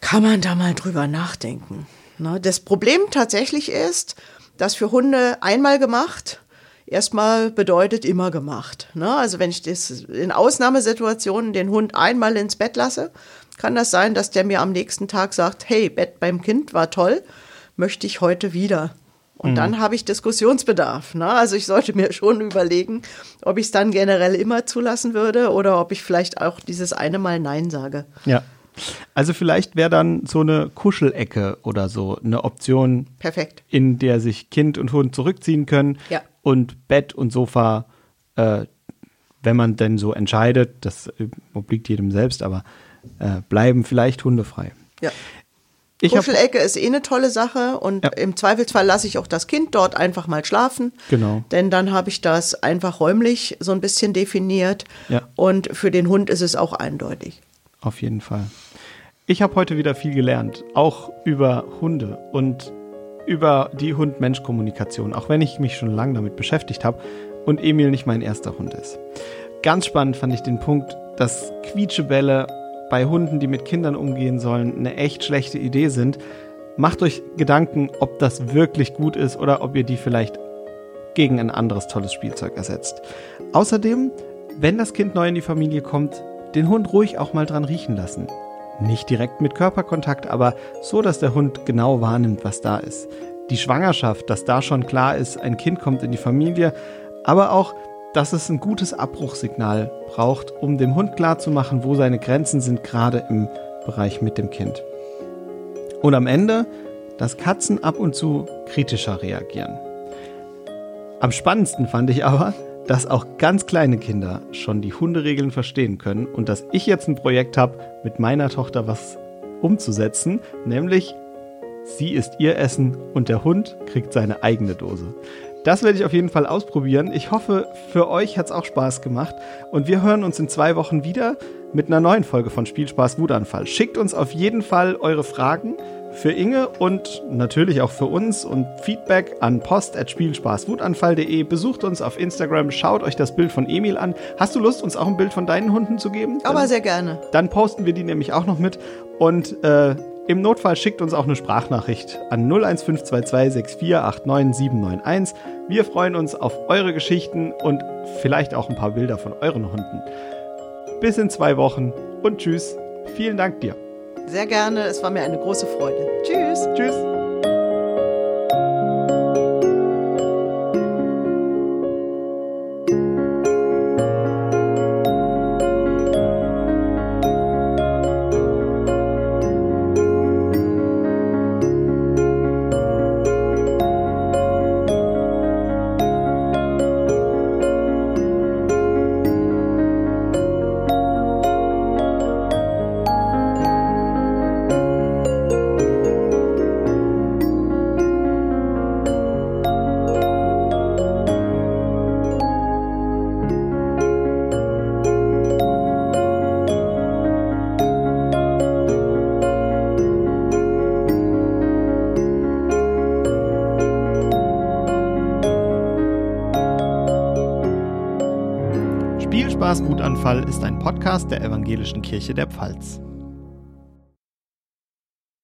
kann man da mal drüber nachdenken. Ne? Das Problem tatsächlich ist, dass für Hunde einmal gemacht erstmal bedeutet immer gemacht. Ne? Also wenn ich das in Ausnahmesituationen den Hund einmal ins Bett lasse, kann das sein, dass der mir am nächsten Tag sagt, hey, Bett beim Kind war toll, möchte ich heute wieder. Und dann habe ich Diskussionsbedarf. Ne? Also ich sollte mir schon überlegen, ob ich es dann generell immer zulassen würde oder ob ich vielleicht auch dieses eine Mal Nein sage. Ja. Also vielleicht wäre dann so eine Kuschelecke oder so eine Option, Perfekt. in der sich Kind und Hund zurückziehen können Ja. und Bett und Sofa, äh, wenn man denn so entscheidet, das äh, obliegt jedem selbst, aber äh, bleiben vielleicht hundefrei. Ja. Ich Kuschelecke ist eh eine tolle Sache und Ja. im Zweifelsfall lasse ich auch das Kind dort einfach mal schlafen. Genau. Denn dann habe ich das einfach räumlich so ein bisschen definiert. Ja. Und für den Hund ist es auch eindeutig. Auf jeden Fall. Ich habe heute wieder viel gelernt, auch über Hunde und über die Hund-Mensch-Kommunikation, auch wenn ich mich schon lange damit beschäftigt habe und Emil nicht mein erster Hund ist. Ganz spannend fand ich den Punkt, dass Quietschebälle bei Hunden, die mit Kindern umgehen sollen, eine echt schlechte Idee sind. Macht euch Gedanken, ob das wirklich gut ist oder ob ihr die vielleicht gegen ein anderes tolles Spielzeug ersetzt. Außerdem, wenn das Kind neu in die Familie kommt, den Hund ruhig auch mal dran riechen lassen. Nicht direkt mit Körperkontakt, aber so, dass der Hund genau wahrnimmt, was da ist. Die Schwangerschaft, dass da schon klar ist, ein Kind kommt in die Familie, aber auch, dass es ein gutes Abbruchsignal braucht, um dem Hund klarzumachen, wo seine Grenzen sind, gerade im Bereich mit dem Kind. Und am Ende, dass Katzen ab und zu kritischer reagieren. Am spannendsten fand ich aber, dass auch ganz kleine Kinder schon die Hunderegeln verstehen können und dass ich jetzt ein Projekt habe, mit meiner Tochter was umzusetzen, nämlich sie isst ihr Essen und der Hund kriegt seine eigene Dose. Das werde ich auf jeden Fall ausprobieren. Ich hoffe, für euch hat es auch Spaß gemacht und wir hören uns in zwei Wochen wieder mit einer neuen Folge von Spielspaß Wutanfall. Schickt uns auf jeden Fall eure Fragen für Inge und natürlich auch für uns und Feedback an post.spielspaßwutanfall.de. Besucht uns auf Instagram, schaut euch das Bild von Emil an. Hast du Lust, uns auch ein Bild von deinen Hunden zu geben? Aber Dann- sehr gerne. dann posten wir die nämlich auch noch mit. Und äh, im Notfall schickt uns auch eine Sprachnachricht an 01522 6489791. Wir freuen uns auf eure Geschichten und vielleicht auch ein paar Bilder von euren Hunden. Bis in zwei Wochen und tschüss. Vielen Dank dir. Sehr gerne. Es war mir eine große Freude. Tschüss. Tschüss. Evangelischen Kirche der Pfalz.